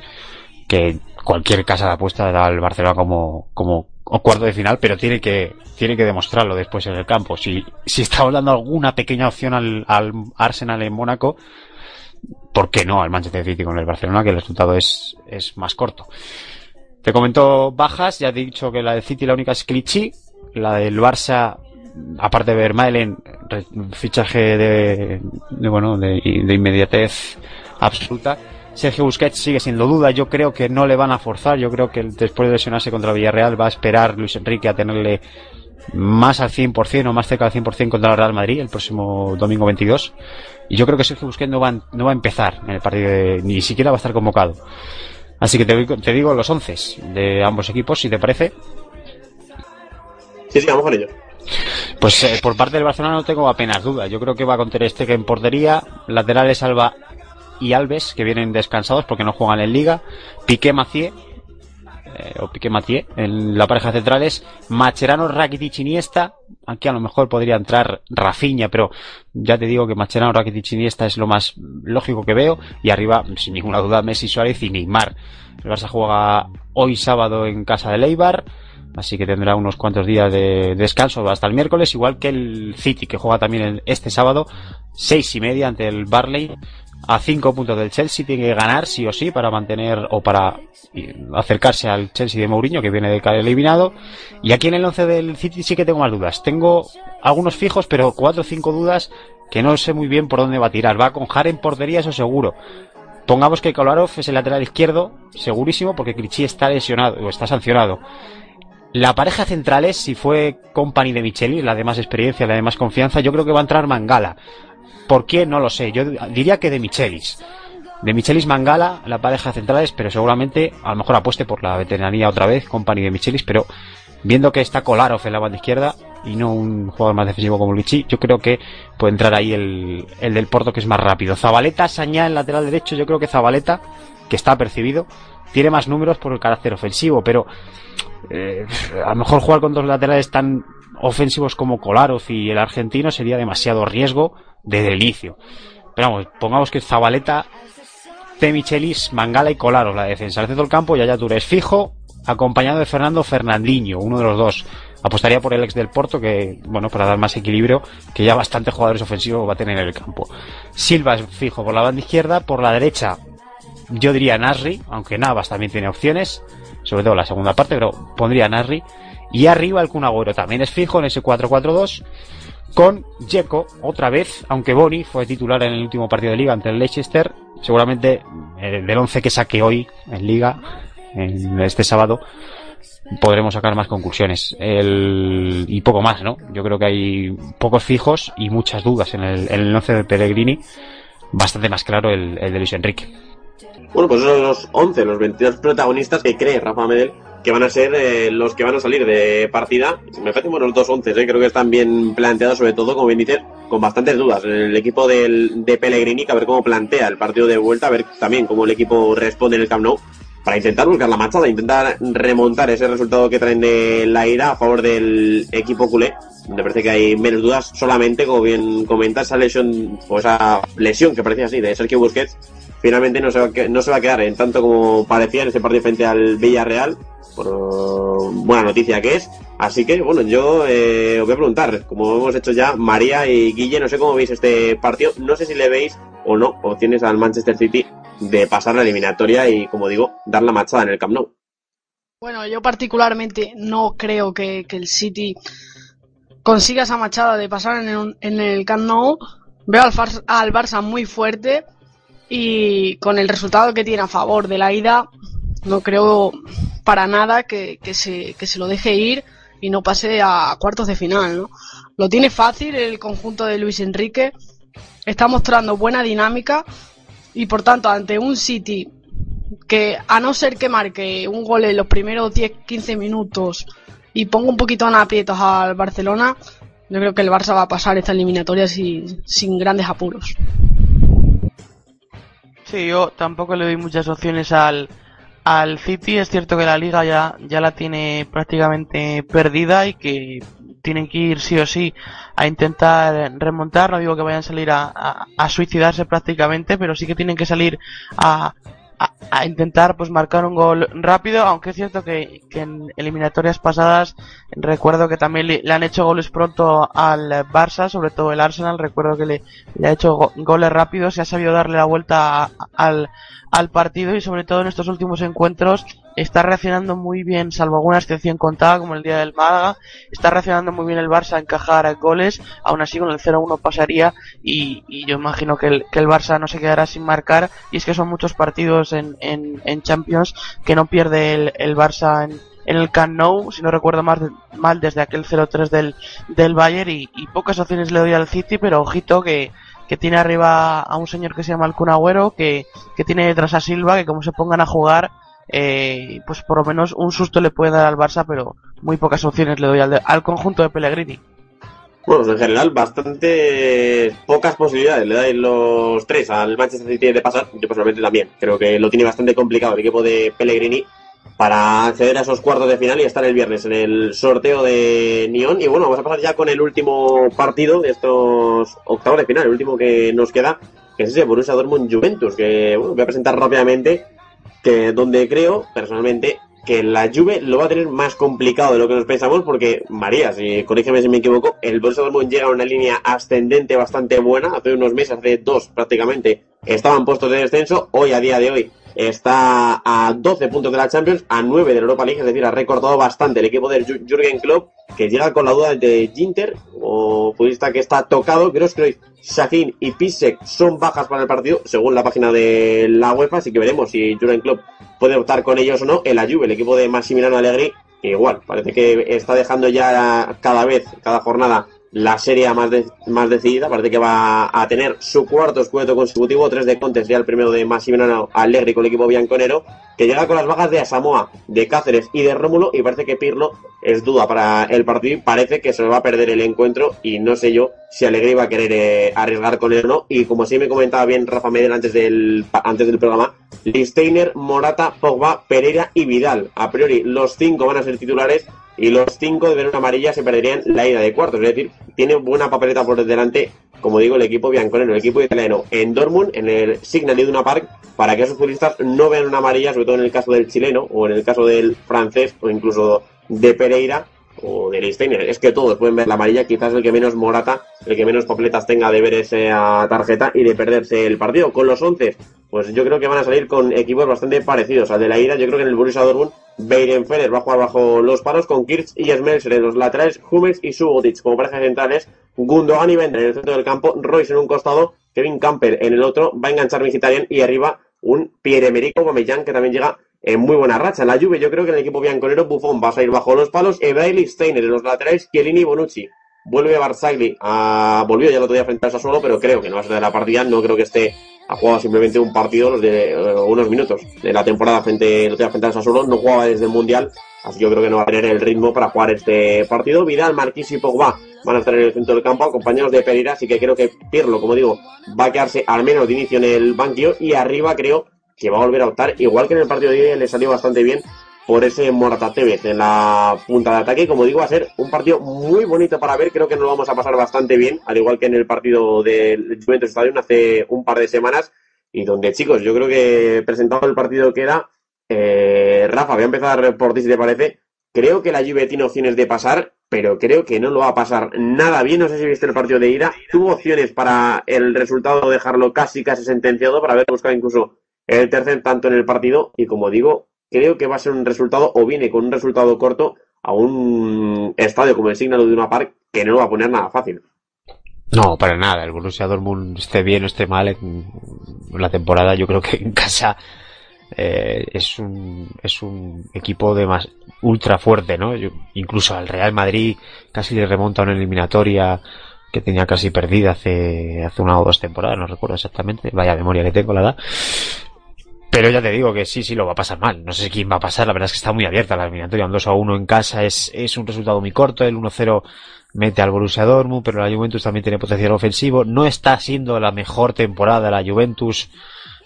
que cualquier casa de apuesta da al Barcelona como, como cuarto de final, pero tiene que, tiene que demostrarlo después en el campo. Si, si estamos dando alguna pequeña opción al, al Arsenal en Mónaco, ¿por qué no al Manchester City con el Barcelona? Que el resultado es, es más corto. Te comento bajas, ya he dicho que la del City la única es Clichy, la del Barça, aparte de Vermaelen, fichaje de, de bueno, de, de, inmediatez absoluta. Sergio Busquets sigue siendo duda, yo creo que no le van a forzar, yo creo que después de lesionarse contra Villarreal va a esperar Luis Enrique a tenerle más al 100% o más cerca del 100% contra el Real Madrid el próximo domingo 22. Y yo creo que Sergio Busquets no va, no va a empezar en el partido, de, ni siquiera va a estar convocado. Así que te, te digo los once de ambos equipos, si te parece.
Sí, sí, vamos con ello.
Pues eh, por parte del Barcelona no tengo apenas duda. Yo creo que va con Ter Stegen en portería, laterales Alba y Alves, que vienen descansados porque no juegan en Liga, Piqué Macié, eh, o Piqué Macié, en la pareja centrales, Macherano, Rakitic, Iniesta, aquí a lo mejor podría entrar Rafinha, pero ya te digo que Macherano, Rakitic, Iniesta es lo más lógico que veo, y arriba, sin ninguna duda, Messi, Suárez y Neymar. El Barça juega hoy sábado en casa de Leibar, así que tendrá unos cuantos días de descanso hasta el miércoles, igual que el City, que juega también este sábado, seis y media ante el Barley, a cinco puntos del Chelsea, tiene que ganar sí o sí para mantener o para acercarse al Chelsea de Mourinho que viene de caer eliminado. Y aquí en el 11 del City sí que tengo más dudas. Tengo algunos fijos, pero cuatro o cinco dudas que no sé muy bien por dónde va a tirar. Va con Jara en portería, eso seguro. Pongamos que Kolarov es el lateral izquierdo, segurísimo, porque Clichy está lesionado o está sancionado. La pareja centrales, si fue Company de Micheli, la de más experiencia, la de más confianza, yo creo que va a entrar Mangala. ¿Por qué? No lo sé. Yo diría que de Michelis. De Michelis Mangala, la pareja centrales, pero seguramente a lo mejor apueste por la veteranía otra vez, Company de Michelis, pero viendo que está Kolarov en la banda izquierda y no un jugador más defensivo como Lichi, yo creo que puede entrar ahí el, el del Porto que es más rápido. Zabaleta, Sañá en lateral derecho, yo creo que Zabaleta, que está percibido, tiene más números por el carácter ofensivo, pero eh, a lo mejor jugar con dos laterales tan ofensivos como Kolarov y el argentino sería demasiado riesgo de delicio. Pero vamos, pongamos que Zabaleta, de Michelis, Mangala y Kolarov la defensa. Al centro del campo, Yaya Touré es fijo, acompañado de Fernando Fernandinho, uno de los dos. Apostaría por el ex del Porto, que, bueno, para dar más equilibrio, que ya bastantes jugadores ofensivos va a tener en el campo. Silva es fijo por la banda izquierda, por la derecha, yo diría Nasri, aunque Navas también tiene opciones, sobre todo la segunda parte, pero pondría Nasri. Y arriba el Kun Agüero también es fijo en ese 4-4-2 con Jeco otra vez, aunque Boni fue titular en el último partido de liga ante el Leicester, seguramente eh, del 11 que saque hoy en liga, en este sábado, podremos sacar más conclusiones. El, y poco más, ¿no? Yo creo que hay pocos fijos y muchas dudas en el, en el 11 de Pellegrini. Bastante más claro el, el de Luis Enrique.
Bueno, pues son los 11, los 22 protagonistas que cree Rafa Medel que van a ser eh, los que van a salir de partida. Me parecen buenos los dos 11, eh, creo que están bien planteados, sobre todo, como bien dices, con bastantes dudas. El equipo del, de Pellegrini, que a ver cómo plantea el partido de vuelta, a ver también cómo el equipo responde en el Camp Nou, para intentar buscar la machada, intentar remontar ese resultado que traen de la ira a favor del equipo culé. Me parece que hay menos dudas, solamente, como bien comentas, esa lesión, o esa lesión que parecía así, de Sergio Busquets, finalmente no se va a, no se va a quedar en tanto como parecía en ese partido frente al Villarreal, por buena noticia que es. Así que, bueno, yo eh, os voy a preguntar, como hemos hecho ya, María y Guille, no sé cómo veis este partido, no sé si le veis o no opciones al Manchester City de pasar la eliminatoria y, como digo, dar la machada en el Camp Nou.
Bueno, yo particularmente no creo que, el City consiga esa machada de pasar en el, en el Camp Nou. Veo al Barça muy fuerte y con el resultado que tiene a favor de la ida, no creo para nada que, que se, que se lo deje ir y no pase a cuartos de final. ¿no? Lo tiene fácil el conjunto de Luis Enrique, está mostrando buena dinámica y por tanto ante un City que a no ser que marque un gol en los primeros 10-15 minutos y ponga un poquito en aprietos al Barcelona, yo creo que el Barça va a pasar esta eliminatoria sin, sin grandes apuros.
Sí, yo tampoco le doy muchas opciones al, al City. Es cierto que la liga ya, ya la tiene prácticamente perdida y que tienen que ir sí o sí a intentar remontar. No digo que vayan a salir a, a, a suicidarse prácticamente, pero sí que tienen que salir a, a, intentar pues marcar un gol rápido, aunque es cierto que, en eliminatorias pasadas recuerdo que también le, han hecho goles pronto al Barça, sobre todo el Arsenal, recuerdo que le, ha hecho go- goles rápidos, se ha sabido darle la vuelta al partido y sobre todo en estos últimos encuentros está reaccionando muy bien, salvo alguna excepción contada como el día del Málaga, está reaccionando muy bien el Barça a encajar goles, aún así con el 0-1 pasaría y, y yo imagino que el, que el Barça no se quedará sin marcar y es que son muchos partidos en, en, en Champions que no pierde el, el Barça en, en el Camp si no recuerdo de- mal, desde aquel 0-3 del, del Bayern y, y pocas opciones le doy al City, pero ojito que, que tiene arriba a un señor que se llama el Kun Agüero, que, que tiene detrás a Silva, que como se pongan a jugar, eh, pues por lo menos un susto le puede dar al Barça, pero muy pocas opciones le doy al, de- al conjunto de Pellegrini.
Bueno, en general, bastante pocas posibilidades le dais los tres al Manchester City de pasar. Yo personalmente también. Creo que lo tiene bastante complicado el equipo de Pellegrini para acceder a esos cuartos de final y estar el viernes en el sorteo de Nyon. Y bueno, vamos a pasar ya con el último partido de estos octavos de final, el último que nos queda, que es ese Borussia Dortmund Juventus, que bueno, voy a presentar rápidamente, que donde creo, personalmente, que la Juve lo va a tener más complicado de lo que nos pensamos porque, María, si corrígeme si me equivoco, el Borussia Dortmund llega a una línea ascendente bastante buena, hace unos meses, hace dos prácticamente, estaban puestos de descenso, hoy a día de hoy está a 12 puntos de la Champions, a 9 de la Europa League, es decir, ha recortado bastante el equipo de Ju- Jürgen Klopp, que llega con la duda de Ginter, o futbolista que está tocado, Grosskreutz, Sahin y Pisek son bajas para el partido, según la página de la UEFA, así que veremos si Jürgen Klopp puede optar con ellos o no. El Juve, el equipo de Massimiliano Allegri, igual, parece que está dejando ya cada vez, cada jornada, la serie más, de- más decidida. Parece que va a tener su cuarto escudeto consecutivo, tres de Contes, ya el primero de Massimiliano Allegri con el equipo bianconero, que llega con las bajas de Asamoah, de Cáceres y de Rómulo, y parece que Pirlo es duda para el partido parece que se va a perder el encuentro y no sé yo si Allegri va a querer eh, arriesgar con él o no. Y como sí me comentaba bien Rafa Medel antes del, antes del programa, Listeiner, Morata, Pogba, Pereira y Vidal. A priori los cinco van a ser titulares y los cinco de ver una amarilla se perderían la ida de cuartos. Es decir, tiene buena papeleta por delante, como digo, el equipo bianconero, el equipo italiano en Dortmund, en el Signal Iduna Park, para que esos futbolistas no vean una amarilla, sobre todo en el caso del chileno o en el caso del francés o incluso de Pereira o de Listeiner. Es que todos pueden ver la amarilla, quizás el que menos Morata, el que menos papeletas tenga de ver esa tarjeta y de perderse el partido. Con los 11, pues yo creo que van a salir con equipos bastante parecidos al de la ira. Yo creo que en el Borussia Dortmund, Beirenfeller va a jugar bajo los palos con Kirch y Smelser en los laterales, Hummels y Subotic como parejas centrales, Gundogan y Bender en el centro del campo, Royce en un costado, Kevin Camper en el otro, va a enganchar Mkhitaryan y arriba un Pierre-Emerick Aubameyang que también llega en muy buena racha. En la Juve yo creo que en el equipo bianconero Buffon va a salir bajo los palos, Ebraili, Steiner en los laterales, Chiellini y Bonucci. Vuelve Barzagli, a... volvió ya el otro día frente a Sassuolo, pero creo que no va a ser de la partida, no creo que esté ha jugado simplemente un partido de eh, unos minutos de la temporada frente, día frente a Sassuolo, no jugaba desde el Mundial, así que yo creo que no va a tener el ritmo para jugar este partido. Vidal, Marquis y Pogba van a estar en el centro del campo, acompañados de Pereira, así que creo que Pirlo, como digo, va a quedarse al menos de inicio en el banquillo y arriba creo que va a volver a optar, igual que en el partido de hoy le salió bastante bien por ese Morata Tevez en la punta de ataque. Como digo, va a ser un partido muy bonito para ver. Creo que nos lo vamos a pasar bastante bien, al igual que en el partido del Juventus Stadium hace un par de semanas. Y donde, chicos, yo creo que presentado el partido que era, eh, Rafa, voy a empezar por ti si te parece. Creo que la Juve tiene opciones de pasar, pero creo que no lo va a pasar nada bien. No sé si viste el partido de ida. Tuvo opciones para el resultado dejarlo casi, casi sentenciado, para haber buscado incluso el tercer tanto en el partido. Y como digo, creo que va a ser un resultado, o viene con un resultado corto a un estadio como el Signal de una Park, que no lo va a poner nada fácil.
No, para nada. El Borussia Dortmund esté bien o esté mal en la temporada, yo creo que en casa eh, es un es un equipo de más ultra fuerte, ¿no? Incluso al Real Madrid casi le remonta una eliminatoria que tenía casi perdida hace hace una o dos temporadas, no recuerdo exactamente. Vaya memoria que tengo, la verdad. Pero ya te digo que sí, sí lo va a pasar mal. No sé quién va a pasar, la verdad es que está muy abierta la eliminatoria. Un 2 a 1 en casa es, es un resultado muy corto. El 1-0 mete al Borussia Dortmund, pero la Juventus también tiene potencial ofensivo. No está siendo la mejor temporada la Juventus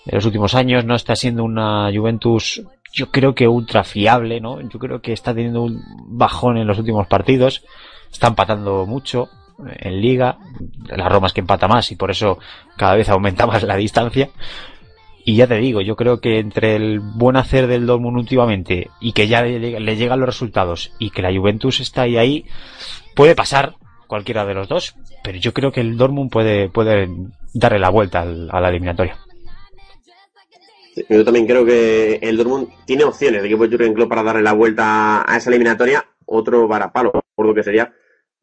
en los últimos años. No está siendo una Juventus, yo creo que ultra fiable, ¿no? Yo creo que está teniendo un bajón en los últimos partidos. Está empatando mucho en liga. La Roma es que empata más y por eso cada vez aumenta más la distancia. Y ya te digo, yo creo que entre el buen hacer del Dortmund últimamente y que ya le, le llegan los resultados y que la Juventus está ahí ahí, puede pasar cualquiera de los dos, pero yo creo que el Dortmund puede, puede darle la vuelta al, a la eliminatoria.
Yo también creo que el Dortmund tiene opciones el equipo de Jurgen Klopp para darle la vuelta a esa eliminatoria, otro varapalo, por lo que sería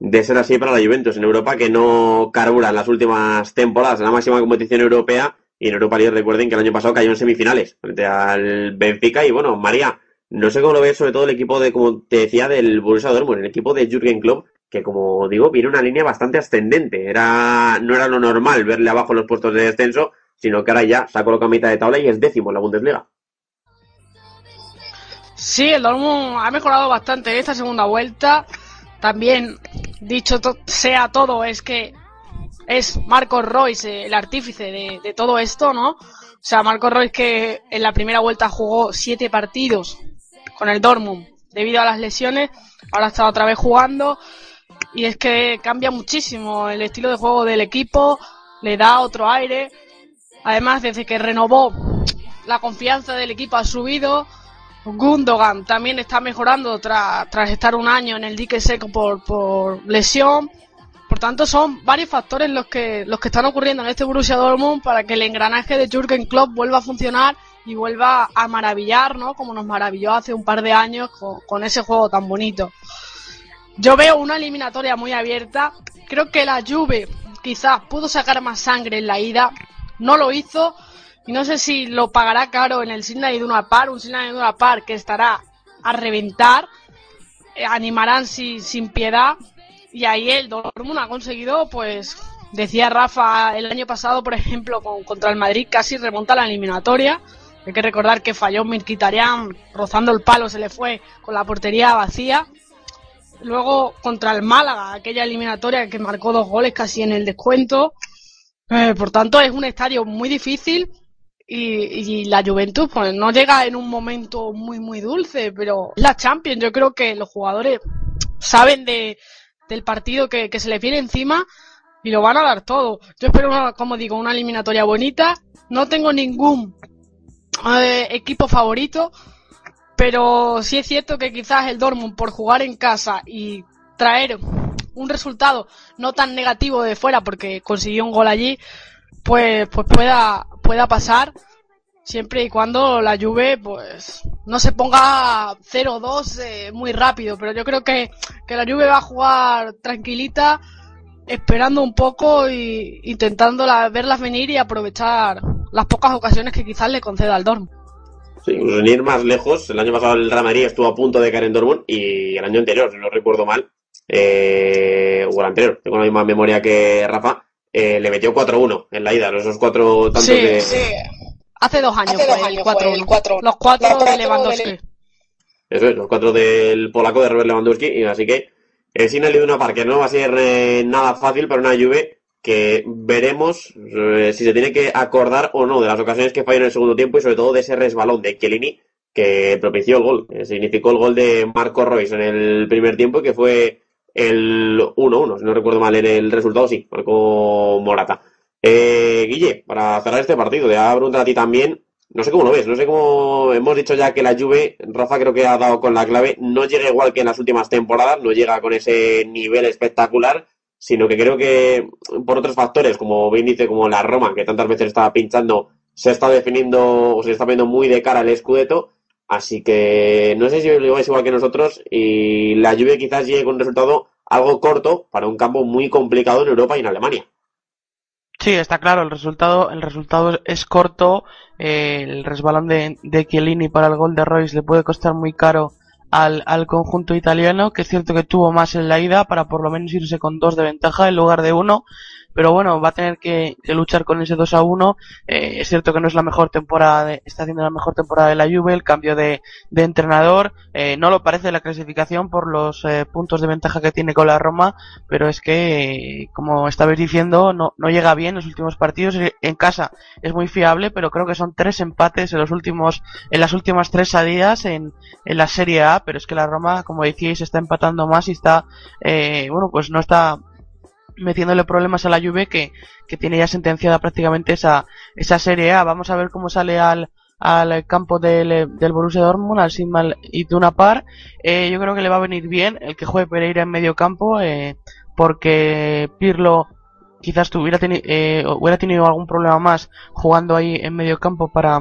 de ser así para la Juventus en Europa, que no carbura en las últimas temporadas en la máxima competición europea y en Europa League recuerden que el año pasado cayó en semifinales frente al Benfica y bueno, María, no sé cómo lo ves sobre todo el equipo de, como te decía, del Borussia Dortmund, el equipo de Jürgen Klopp, que como digo, viene una línea bastante ascendente. Era, no era lo normal verle abajo los puestos de descenso, sino que ahora ya se ha colocado a mitad de tabla y es décimo en la Bundesliga.
Sí, el Dortmund ha mejorado bastante en esta segunda vuelta. También, dicho sea todo, es que es Marcos Royce el artífice de, todo esto, ¿no? O sea, Marcos Royce que en la primera vuelta jugó siete partidos con el Dortmund debido a las lesiones, ahora está otra vez jugando y es que cambia muchísimo el estilo de juego del equipo, le da otro aire. Además, desde que renovó, la confianza del equipo ha subido. Gundogan también está mejorando tras, tras estar un año en el dique seco por, por lesión. Tanto, son varios factores los que, los que están ocurriendo en este Borussia Dortmund para que el engranaje de Jürgen Klopp vuelva a funcionar y vuelva a maravillar, ¿no? Como nos maravilló hace un par de años con, con ese juego tan bonito. Yo veo una eliminatoria muy abierta. Creo que la Juve quizás pudo sacar más sangre en la ida. No lo hizo. Y no sé si lo pagará caro en el Sydney de una par. Un Sydney de una par que estará a reventar. Eh, animarán sin, sin piedad. Y ahí el Dortmund ha conseguido, pues, decía Rafa el año pasado, por ejemplo, con, contra el Madrid, casi remonta la eliminatoria. Hay que recordar que falló Mirkitarian rozando el palo, se le fue con la portería vacía. Luego contra el Málaga, aquella eliminatoria que marcó dos goles casi en el descuento. Eh, por tanto, es un estadio muy difícil y, y, la Juventus pues no llega en un momento muy muy dulce, pero la Champions yo creo que los jugadores saben de, del partido que, que se les viene encima y lo van a dar todo. Yo espero, una, como digo, una eliminatoria bonita. No tengo ningún eh, equipo favorito, pero sí es cierto que quizás el Dortmund por jugar en casa y traer un resultado no tan negativo de fuera porque consiguió un gol allí, pues, pues pueda, pueda pasar siempre y cuando la Juve pues no se ponga 0-2 eh, muy rápido, pero yo creo que, que la Juve va a jugar tranquilita, esperando un poco y intentando la, verlas venir y aprovechar las pocas ocasiones que quizás le conceda al Dortmund.
Sí, incluso sin ir más lejos, el año pasado el Real Madrid estuvo a punto de caer en Dortmund y el año anterior, si no recuerdo mal, eh, o el anterior, tengo la misma memoria que Rafa, eh, le metió 4-1 en la ida, esos cuatro tantos
Sí,
de...
sí. Hace dos años
Hace
fue
dos
el
años fue el
4-1.
4-1.
Los cuatro
Los
de Lewandowski.
de-
Eso es, los cuatro del polaco de Robert Lewandowski, y así que el Signal de una par que no va a ser eh, nada fácil para una Juve que veremos eh, si se tiene que acordar o no de las ocasiones que falló en el segundo tiempo y sobre todo de ese resbalón de Chiellini que propició el gol, que significó el gol de Marco Royce en el primer tiempo y que fue el 1-1, si no recuerdo mal en el resultado, sí, marcó Morata. Eh, Guille, para cerrar este partido, te voy a preguntar a ti también, no sé cómo lo ves, no sé cómo hemos dicho ya que la Juve, Rafa creo que ha dado con la clave, no llega igual que en las últimas temporadas, no llega con ese nivel espectacular, sino que creo que por otros factores, como bien dice, como la Roma, que tantas veces estaba pinchando, se está definiendo o se está viendo muy de cara al Scudetto, así que no sé si lo veis igual que nosotros y la Juve quizás llegue con un resultado algo corto para un campo muy complicado en Europa y en Alemania.
Sí, está claro, el resultado, el resultado es corto, eh, el resbalón de, de Chiellini para el gol de Royce le puede costar muy caro al, al conjunto italiano, que es cierto que tuvo más en la ida para por lo menos irse con dos de ventaja en lugar de uno, pero bueno, va a tener que, que luchar con ese 2 a 1. Eh, es cierto que no es la mejor temporada, de- está haciendo la mejor temporada de la Juve, el cambio de, de entrenador, eh, no lo parece la clasificación por los eh, puntos de ventaja que tiene con la Roma, pero es que, como estabais diciendo, no, no llega bien en los últimos partidos. Eh, En casa es muy fiable, pero creo que son tres empates en los últimos, en las últimas tres salidas en, en la Serie A, pero es que la Roma, como decíais, está empatando más y está, eh, bueno, pues no está metiéndole problemas a la Juve que, que tiene ya sentenciada prácticamente esa, esa Serie A. Vamos a ver cómo sale al, al campo del, del Borussia Dortmund, al Sigmal y Par. Eh, yo creo que le va a venir bien el que juegue Pereira en medio campo, eh, porque Pirlo quizás tuviera teni- eh, hubiera tenido algún problema más jugando ahí en medio campo para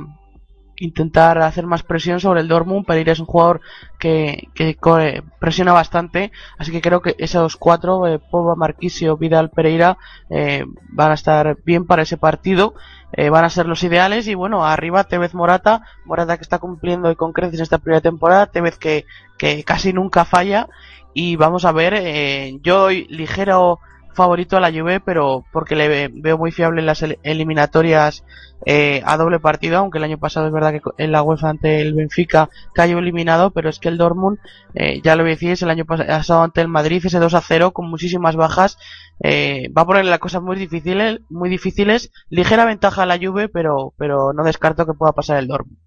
intentar hacer más presión sobre el Dortmund. Pereira es un jugador que, que corre- presiona bastante, así que creo que esos cuatro, eh, Pogba, Marquisio, Vidal, Pereira, eh, van a estar bien para ese partido, eh, van a ser los ideales. Y bueno, arriba Tevez Morata, Morata que está cumpliendo y con creces esta primera temporada, Tevez que, que casi nunca falla. Y vamos a ver, eh, yo ligero favorito a la Juve, pero porque le ve- veo muy fiable en las el- eliminatorias eh, a doble partido, aunque el año pasado es verdad que en la UEFA ante el Benfica cayó eliminado, pero es que el Dortmund, eh, ya lo decíais, el año pas- pasado ante el Madrid, ese 2 a 0 con muchísimas bajas, eh, va a poner las cosas muy difíciles, muy difíciles, ligera ventaja a la Juve, pero, pero no descarto que pueda pasar el Dortmund.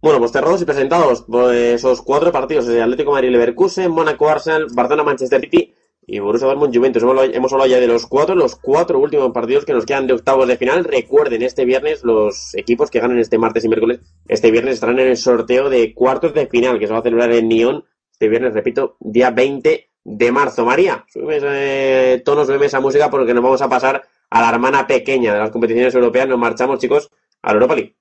Bueno, pues cerrados y presentados pues, esos cuatro partidos, Atlético de Madrid, Leverkusen, Mónaco, Arsenal, Barcelona, Manchester City y Borussia Dortmund, Juventus. Hemos, hablado- hemos hablado ya de los cuatro, los cuatro últimos partidos que nos quedan de octavos de final. Recuerden, este viernes los equipos que ganen este martes y miércoles, este viernes estarán en el sorteo de cuartos de final que se va a celebrar en Nyon este viernes, repito, día 20 de marzo. María, sube ese tono, sube esa música porque nos vamos a pasar a la hermana pequeña de las competiciones europeas. Nos marchamos, chicos, a la Europa League.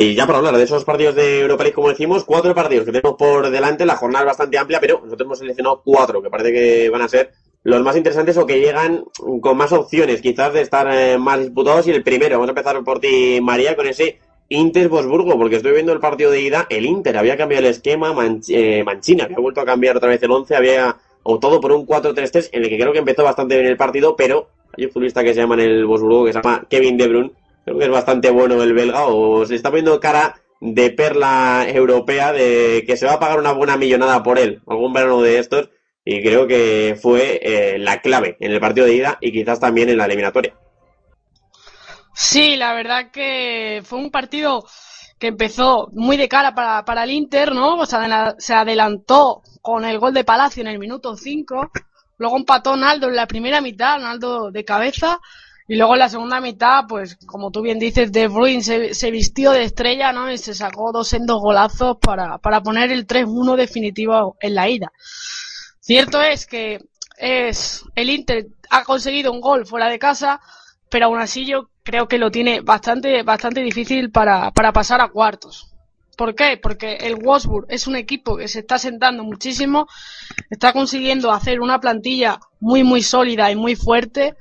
Y ya para hablar de esos partidos de Europa League, como decimos, cuatro partidos que tenemos por delante, la jornada es bastante amplia, pero nosotros hemos seleccionado cuatro que parece que van a ser los más interesantes o que llegan con más opciones, quizás de estar eh, más disputados. Y el primero, vamos a empezar por ti, María, con ese Inter-Bosburgo, porque estoy viendo el partido de ida, el Inter había cambiado el esquema, Manch- eh, Mancini había vuelto a cambiar otra vez el 11, había optado por un 4-3-3 en el que creo que empezó bastante bien el partido, pero hay un futbolista que se llama en el Bosburgo, que se llama Kevin De Bruyne, creo que es bastante bueno el belga, o se está viendo cara de perla europea, de que se va a pagar una buena millonada por él, algún verano de estos, y creo que fue eh, la clave en el partido de ida y quizás también en la eliminatoria.
Sí, la verdad que fue un partido que empezó muy de cara para, para el Inter, ¿no? Se adelantó con el gol de Palacio en el minuto 5, luego empató Naldo en la primera mitad, Naldo de cabeza, y luego en la segunda mitad, pues como tú bien dices, De Bruyne se, vistió de estrella, ¿no? Y se sacó dos sendos golazos para, para poner el 3-1 definitivo en la ida. Cierto es que es el Inter ha conseguido un gol fuera de casa, pero aún así yo creo que lo tiene bastante, bastante difícil para, para pasar a cuartos. ¿Por qué? Porque el Wolfsburg es un equipo que se está sentando muchísimo, está consiguiendo hacer una plantilla muy, muy sólida y muy fuerte.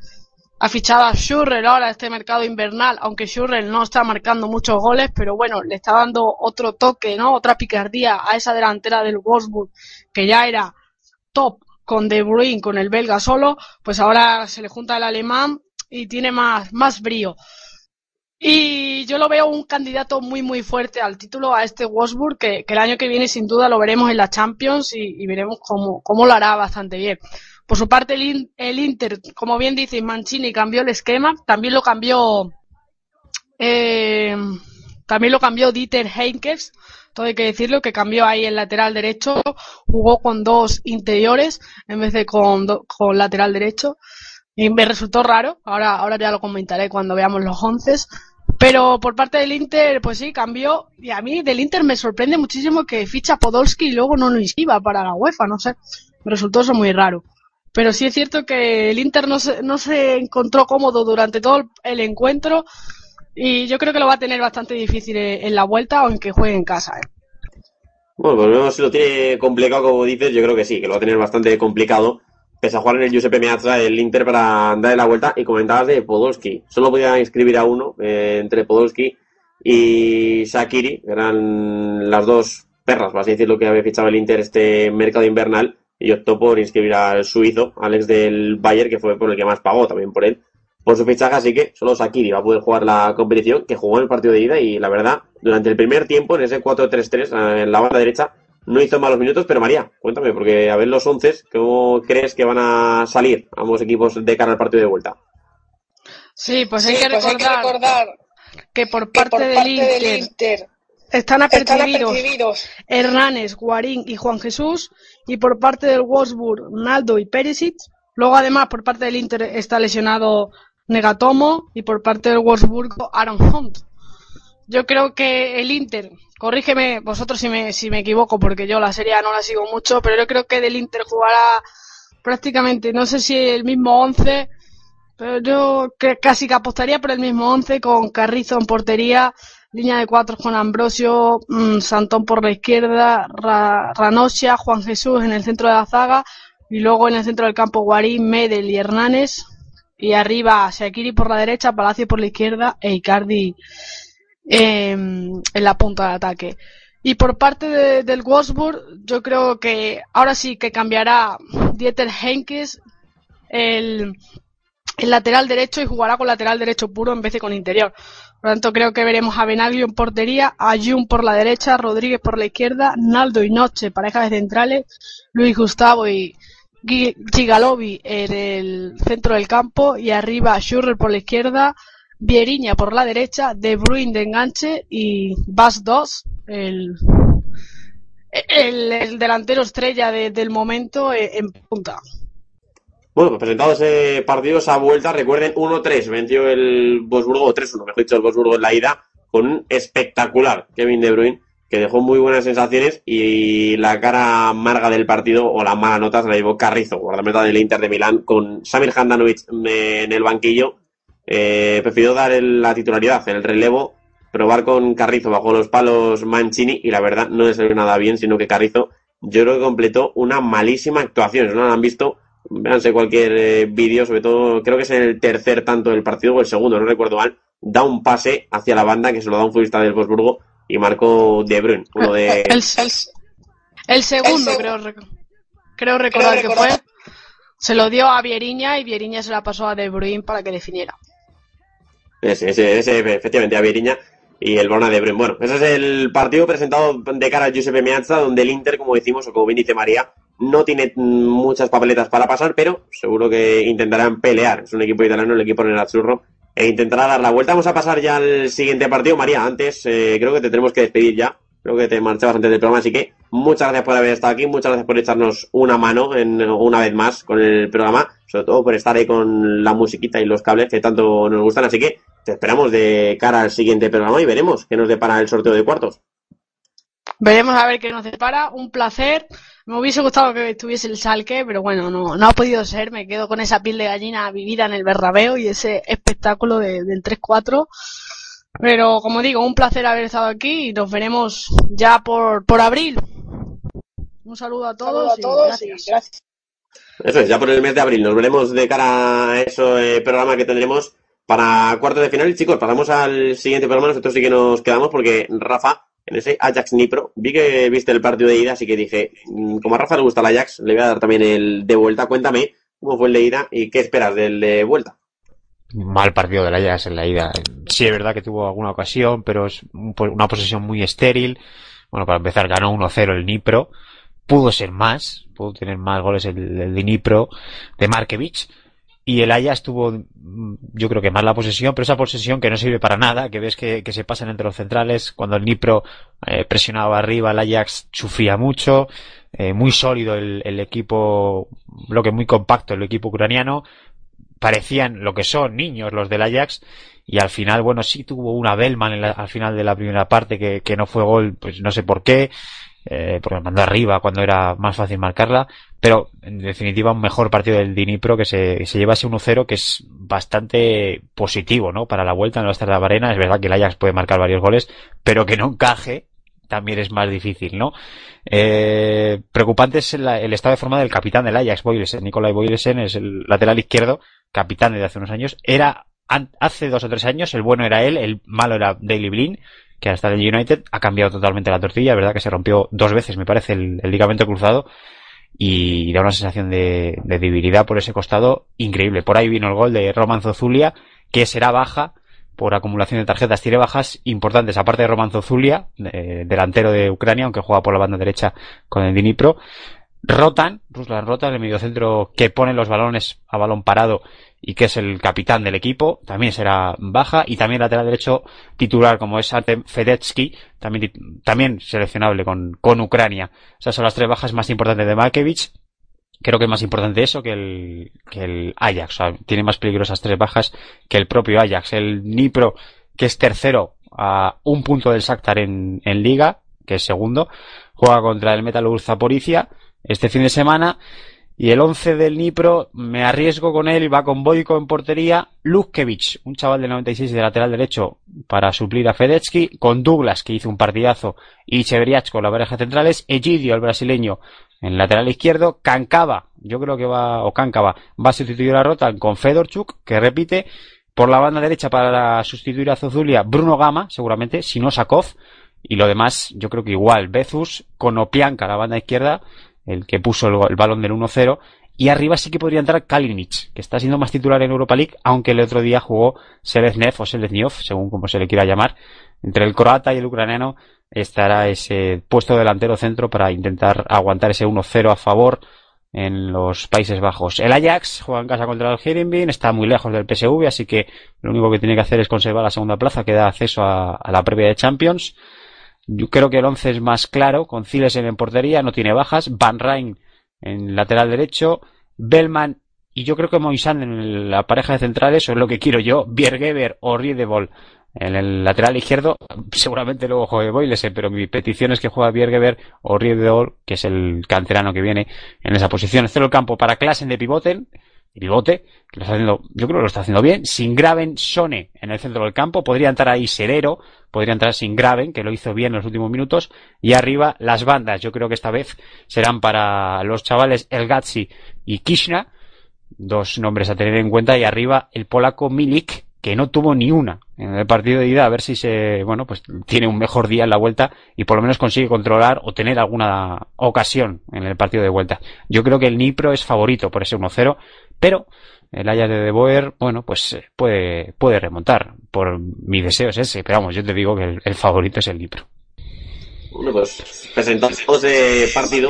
Ha fichado a Schurrell ahora este mercado invernal, aunque Schurrell no está marcando muchos goles, pero bueno, le está dando otro toque, ¿no? Otra picardía a esa delantera del Wolfsburg, que ya era top con De Bruyne, con el belga solo, pues ahora se le junta el alemán y tiene más, más brío. Y yo lo veo un candidato muy, muy fuerte al título a este Wolfsburg, que, que el año que viene sin duda lo veremos en la Champions y, y veremos cómo, cómo, lo hará bastante bien. Por su parte, el, Inter, como bien dice Mancini, cambió el esquema, también lo cambió, eh, también lo cambió Dieter Heinkes, todo hay que decirlo, que cambió ahí el lateral derecho, jugó con dos interiores en vez de con, con lateral derecho. Y me resultó raro, ahora, ahora ya lo comentaré cuando veamos los once. Pero por parte del Inter, pues sí, cambió. Y a mí del Inter me sorprende muchísimo que ficha Podolski y luego no lo inscriba para la UEFA, no sé. Me resultó eso muy raro. Pero sí es cierto que el Inter no se, no se encontró cómodo durante todo el encuentro y yo creo que lo va a tener bastante difícil en la vuelta o en que juegue en casa. ¿eh?
Bueno, pues no si lo tiene complicado como dices, yo creo que sí, que lo va a tener bastante complicado pese a jugar en el Giuseppe Meazza el Inter para darle la vuelta y comentabas de Podolski. Solo podía inscribir a uno eh, entre Podolski y Shakiri, eran las dos perras, vas a decir lo que había fichado el Inter este mercado invernal y optó por inscribir al suizo, Alex del Bayern, que fue por el que más pagó también por él, por su fichaje, así que solo Shakiri va a poder jugar la competición, que jugó en el partido de ida y la verdad, durante el primer tiempo, en ese 4-3-3, en la banda derecha, no hizo malos minutos, pero María, cuéntame, porque a ver los once, ¿cómo crees que van a salir ambos equipos de cara al partido de vuelta?
Sí, pues, sí, hay, que pues hay, que recordar que por parte, que por del, Inter, del, Inter, están apercibidos, Hernández, Guarín y Juan Jesús, y por parte del Wolfsburg, Naldo y Perisic. Luego, además, por parte del Inter está lesionado Negatomo y por parte del Wolfsburg, Aaron Hunt. Yo creo que el Inter corrígeme vosotros si me, si me equivoco, porque yo la serie no la sigo mucho, pero yo creo que del Inter jugará prácticamente, no sé si el mismo 11, pero yo que casi que apostaría por el mismo 11 con Carrizo en portería, línea de cuatro con Ambrosio, mmm, Santón por la izquierda, Ra, Juan Jesús en el centro de la zaga y luego en el centro del campo Guarín, Medel y Hernández y arriba Shakiri por la derecha, Palacio por la izquierda e Icardi eh, en la punta de ataque. Y por parte de, del Wolfsburg, yo creo que ahora sí que cambiará Dieter Henkes el, el lateral derecho y jugará con lateral derecho puro en vez de con interior. Por lo tanto, creo que veremos a Benaglio en portería, a Jun por la derecha, Rodríguez por la izquierda, Naldo y Noche, pareja de centrales, Luis Gustavo y Gigalovi en el centro del campo y arriba Schurrer por la izquierda, Vieriña por la derecha, De Bruyne de enganche y Bas 2, el, el, el, delantero estrella de, del momento eh, en punta.
Bueno, pues presentado ese partido, esa vuelta, recuerden 1-3, venció el Bosburgo, o 3-1, mejor dicho, el Bosburgo en la ida, con un espectacular Kevin De Bruyne, que dejó muy buenas sensaciones y la cara amarga del partido, o la mala nota, se la llevó Carrizo, guardameta del Inter de Milán, con Samir Handanovic en el banquillo, eh, prefirió dar el, la titularidad, el relevo, probar con Carrizo bajo los palos Mancini y la verdad no le salió nada bien, sino que Carrizo yo creo que completó una malísima actuación. No la han visto, véanse cualquier eh, vídeo, sobre todo creo que es en el tercer tanto del partido o el segundo, no recuerdo mal, da un pase hacia la banda que se lo da un futbolista del Wolfsburgo y marcó De Bruyne, uno de...
El, el, el segundo, el creo, creo recordar creo que fue. Se lo dio a Vieriña y Vieriña se la pasó a De Bruyne para que definiera.
Ese, ese, ese, efectivamente, a Vieriña y el Bona de Bruyne. Bueno, ese es el partido presentado de cara al Giuseppe Meazza, donde el Inter, como decimos, o como bien dice María, no tiene muchas papeletas para pasar, pero seguro que intentarán pelear. Es un equipo italiano, el equipo en el Azzurro, e intentará dar la vuelta. Vamos a pasar ya al siguiente partido. María, antes eh, creo que te tenemos que despedir ya. Creo que te marchabas antes del programa, así que muchas gracias por haber estado aquí, muchas gracias por echarnos una mano una vez más con el programa, sobre todo por estar ahí con la musiquita y los cables que tanto nos gustan. Así que te esperamos de cara al siguiente programa y veremos qué nos depara el sorteo de cuartos.
Veremos a ver qué nos depara. Un placer. Me hubiese gustado que estuviese el Salque, pero bueno, no, no ha podido ser. Me quedo con esa piel de gallina vivida en el Bernabéu y ese espectáculo del 3-4. Pero como digo, un placer haber estado aquí y nos veremos ya por, por abril. Un saludo a todos, y gracias.
Eso es, ya por el mes de abril. Nos veremos de cara a ese programa que tendremos para cuartos de final. Chicos, pasamos al siguiente programa. Nosotros sí que nos quedamos porque Rafa en ese Ajax Nipro. Vi que viste el partido de ida, así que dije, mm, como a Rafa le gusta el Ajax, le voy a dar también el de vuelta. Cuéntame cómo fue el de ida y qué esperas del de vuelta.
Mal partido del Ajax en la ida. Sí, es verdad que tuvo alguna ocasión, pero es una posesión muy estéril. Bueno, para empezar, ganó 1-0 el Nipro. Pudo ser más, pudo tener más goles el, el de Nipro de Markevich y el Ajax tuvo, mm, yo creo que más la posesión, pero esa posesión que no sirve para nada, que ves que, se pasan entre los centrales, cuando el Nipro eh, presionaba arriba, el Ajax sufría mucho, eh, muy sólido el, el, equipo, lo que muy compacto el equipo ucraniano, parecían lo que son niños los del Ajax, y al final, bueno, sí tuvo una Bellman al final de la primera parte que, que no fue gol, pues no sé por qué, eh, porque mandó arriba cuando era más fácil marcarla, pero en definitiva un mejor partido del Dinipro que se, se llevase 1-0 que es bastante positivo, ¿no? Para la vuelta en la Estrella Arena, es verdad que el Ajax puede marcar varios goles, pero que no encaje también es más difícil, ¿no? Eh, preocupante es el, estado de forma del capitán del Ajax, Boylesen. Nicolai Boylesen es el lateral izquierdo, capitán desde hace unos años. Era, hace dos o tres años, el bueno era él, el malo era Daily Blin que hasta el United ha cambiado totalmente la tortilla, verdad que se rompió dos veces, me parece, el, ligamento cruzado y da una sensación de, debilidad por ese costado increíble. Por ahí vino el gol de Roman Zozulia, que será baja por acumulación de tarjetas. Tiene bajas importantes, aparte de Roman Zozulia, delantero de Ucrania, aunque juega por la banda derecha con el Dnipro. Rotan, Ruslan Rotan, el mediocentro que pone los balones a balón parado y que es el capitán del equipo, también será baja, y también lateral derecho titular como es Artem Fedetsky, también, también seleccionable con, con Ucrania. O sea, son las tres bajas más importantes de Markevich. Creo que es más importante eso que el, que el Ajax. Tiene más peligrosas tres bajas que el propio Ajax. El Nipro, que es tercero a un punto del Shakhtar en, liga, que es segundo, juega contra el Metal Zaporizhia este fin de semana y el 11 del Nipro, me arriesgo con él va con Boico en portería. Lutkevich, un chaval del 96 de lateral derecho para suplir a Fedetsky. Con Douglas, que hizo un partidazo. Y Cheveriach con la pareja centrales. Egidio, el brasileño, en lateral izquierdo. Kankava, yo creo que va, o Kankava, va a sustituir a Rotan con Fedorchuk, que repite. Por la banda derecha para sustituir a Zozulia, Bruno Gama, seguramente, si no Sakov. Y lo demás, yo creo que igual. Bezus con Opianka, la banda izquierda el que puso el, balón del 1-0. Y arriba sí que podría entrar Kalinic, que está siendo más titular en Europa League, aunque el otro día jugó Seleznev o Selezniov, según como se le quiera llamar. Entre el croata y el ucraniano estará ese puesto delantero centro para intentar aguantar ese 1-0 a favor en los Países Bajos. El Ajax juega en casa contra el Herenveen, está muy lejos del PSV, así que lo único que tiene que hacer es conservar la segunda plaza que da acceso a, a la previa de Champions. Yo creo que el 11 es más claro, con Zilesen en portería, no tiene bajas, Van Rijn en lateral derecho, Bellman y yo creo que Moisand en la pareja de centrales, eso es lo que quiero yo, Biergeber o Riedebol en el lateral izquierdo, seguramente luego juegue Boylesen, pero mi petición es que juegue Biergeber o Riedebol, que es el canterano que viene en esa posición. Cero el campo para Klassen de pivoten, pivote, que lo está haciendo, yo creo que lo está haciendo bien, sin Graven, Sone en el centro del campo, podría entrar ahí Serero, podría entrar sin Graven, que lo hizo bien en los últimos minutos, y arriba las bandas, yo creo que esta vez serán para los chavales El Gatsi y Kishna, dos nombres a tener en cuenta, y arriba el polaco Milik, que no tuvo ni una en el partido de ida, a ver si se, bueno, pues tiene un mejor día en la vuelta y por lo menos consigue controlar o tener alguna ocasión en el partido de vuelta. Yo creo que el Nipro es favorito por ese 1-0, pero el Ajax de De Boer, bueno, pues eh, puede, puede remontar. Por mi deseo es ese, pero vamos, yo te digo que el, favorito es el Nipro.
Bueno, pues presentamos ese partido,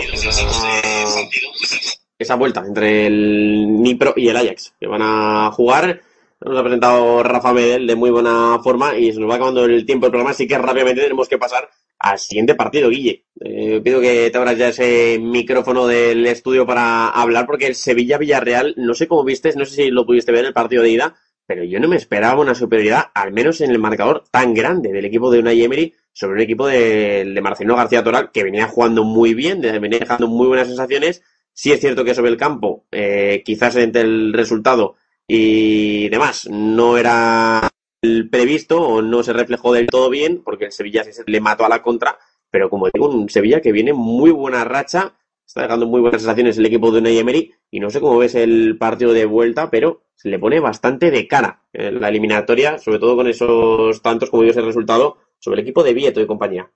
esa vuelta entre el Nipro y el Ajax, que van a jugar. Nos ha presentado Rafa Medel de muy buena forma y se nos va acabando el tiempo del programa, así que rápidamente tenemos que pasar al siguiente partido, Guille. Eh, pido que te abras ya ese micrófono del estudio para hablar, porque el Sevilla-Villarreal, no sé cómo viste, no sé si lo pudiste ver en el partido de ida, pero yo no me esperaba una superioridad, al menos en el marcador tan grande del equipo de Unai Emery sobre un equipo de, de Marcelino García Toral, que venía jugando muy bien, venía dejando muy buenas sensaciones. Sí es cierto que sobre el campo, eh, quizás entre el resultado y demás, no era el previsto o no se reflejó del todo bien, porque el Sevilla se le mató a la contra, pero como digo, un Sevilla que viene muy buena racha, está dejando muy buenas sensaciones el equipo de Unai Emery, y no sé cómo ves el partido de vuelta, pero se le pone bastante de cara la eliminatoria, sobre todo con esos tantos, como digo, el resultado, sobre el equipo de Vieto y compañía.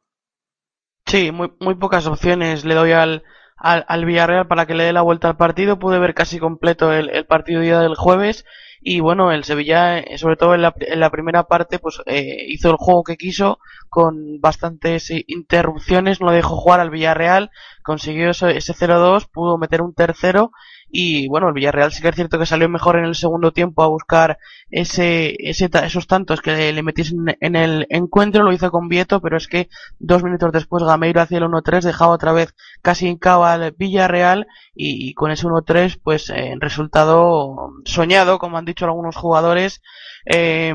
Sí, muy pocas opciones le doy al, al, al, Villarreal para que le dé la vuelta al partido. Pude ver casi completo el, el partido día del jueves y bueno, el Sevilla, eh, sobre todo en la, en la primera parte, pues eh, hizo el juego que quiso con bastantes interrupciones, no dejó jugar al Villarreal, consiguió ese, ese 0-2, pudo meter un tercero y bueno, el Villarreal sí que es cierto que salió mejor en el segundo tiempo a buscar ese, ese esos tantos que le metiesen en el encuentro, lo hizo con Vieto, pero es que dos minutos después Gameiro hacía el 1-3, dejaba otra vez casi en cabo al Villarreal y, y con ese 1-3 pues eh, resultado soñado, como han dicho algunos jugadores, eh,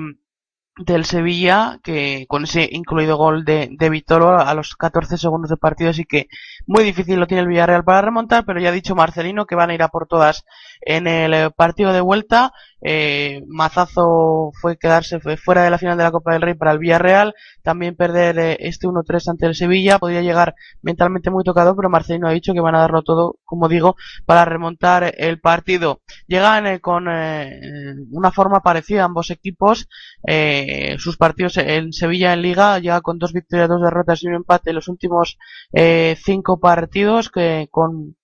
del Sevilla, que con ese incluido gol de, de a los 14 segundos de partido, así que muy difícil lo tiene el Villarreal para remontar, pero ya ha dicho Marcelino que van a ir a por todas en el partido de vuelta. Eh, Mazazo fue quedarse fue fuera de la final de la Copa del Rey para el Villarreal, también perder eh, este 1-3 ante el Sevilla, podría llegar mentalmente muy tocado, pero Marcelino ha dicho que van a darlo todo, como digo, para remontar el partido. Llegan eh, con una forma parecida ambos equipos, sus partidos en Sevilla en Liga llega con dos victorias, dos derrotas y un empate en los últimos cinco partidos, que con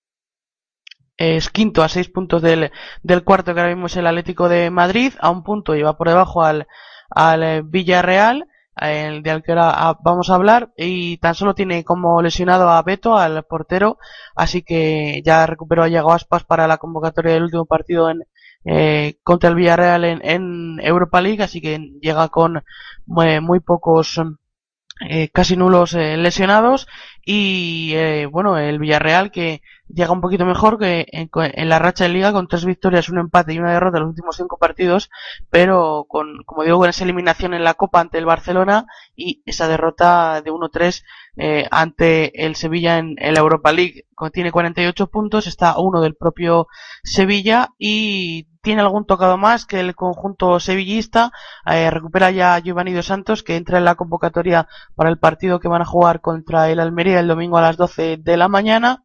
es quinto a seis puntos del, del cuarto que ahora mismo es el Atlético de Madrid, a un punto y va por debajo al, al Villarreal, el de que ahora vamos a hablar, y tan solo tiene como lesionado a Beto, al portero, así que ya recuperó a Aspas para la convocatoria del último partido en, eh, contra el Villarreal en, en, Europa League, así que llega con muy, muy pocos eh, casi nulos eh, lesionados y eh, bueno el Villarreal que llega un poquito mejor que en, en, la racha de liga con tres victorias un empate y una derrota en los últimos cinco partidos pero con como digo con esa eliminación en la Copa ante el Barcelona y esa derrota de 1-3 eh, ante el Sevilla en, la Europa League. Tiene 48 puntos está uno del propio Sevilla y tiene algún tocado más que el conjunto sevillista. Eh, recupera ya Giovanni Dos Santos, que entra en la convocatoria para el partido que van a jugar contra el Almería el domingo a las 12 de la mañana.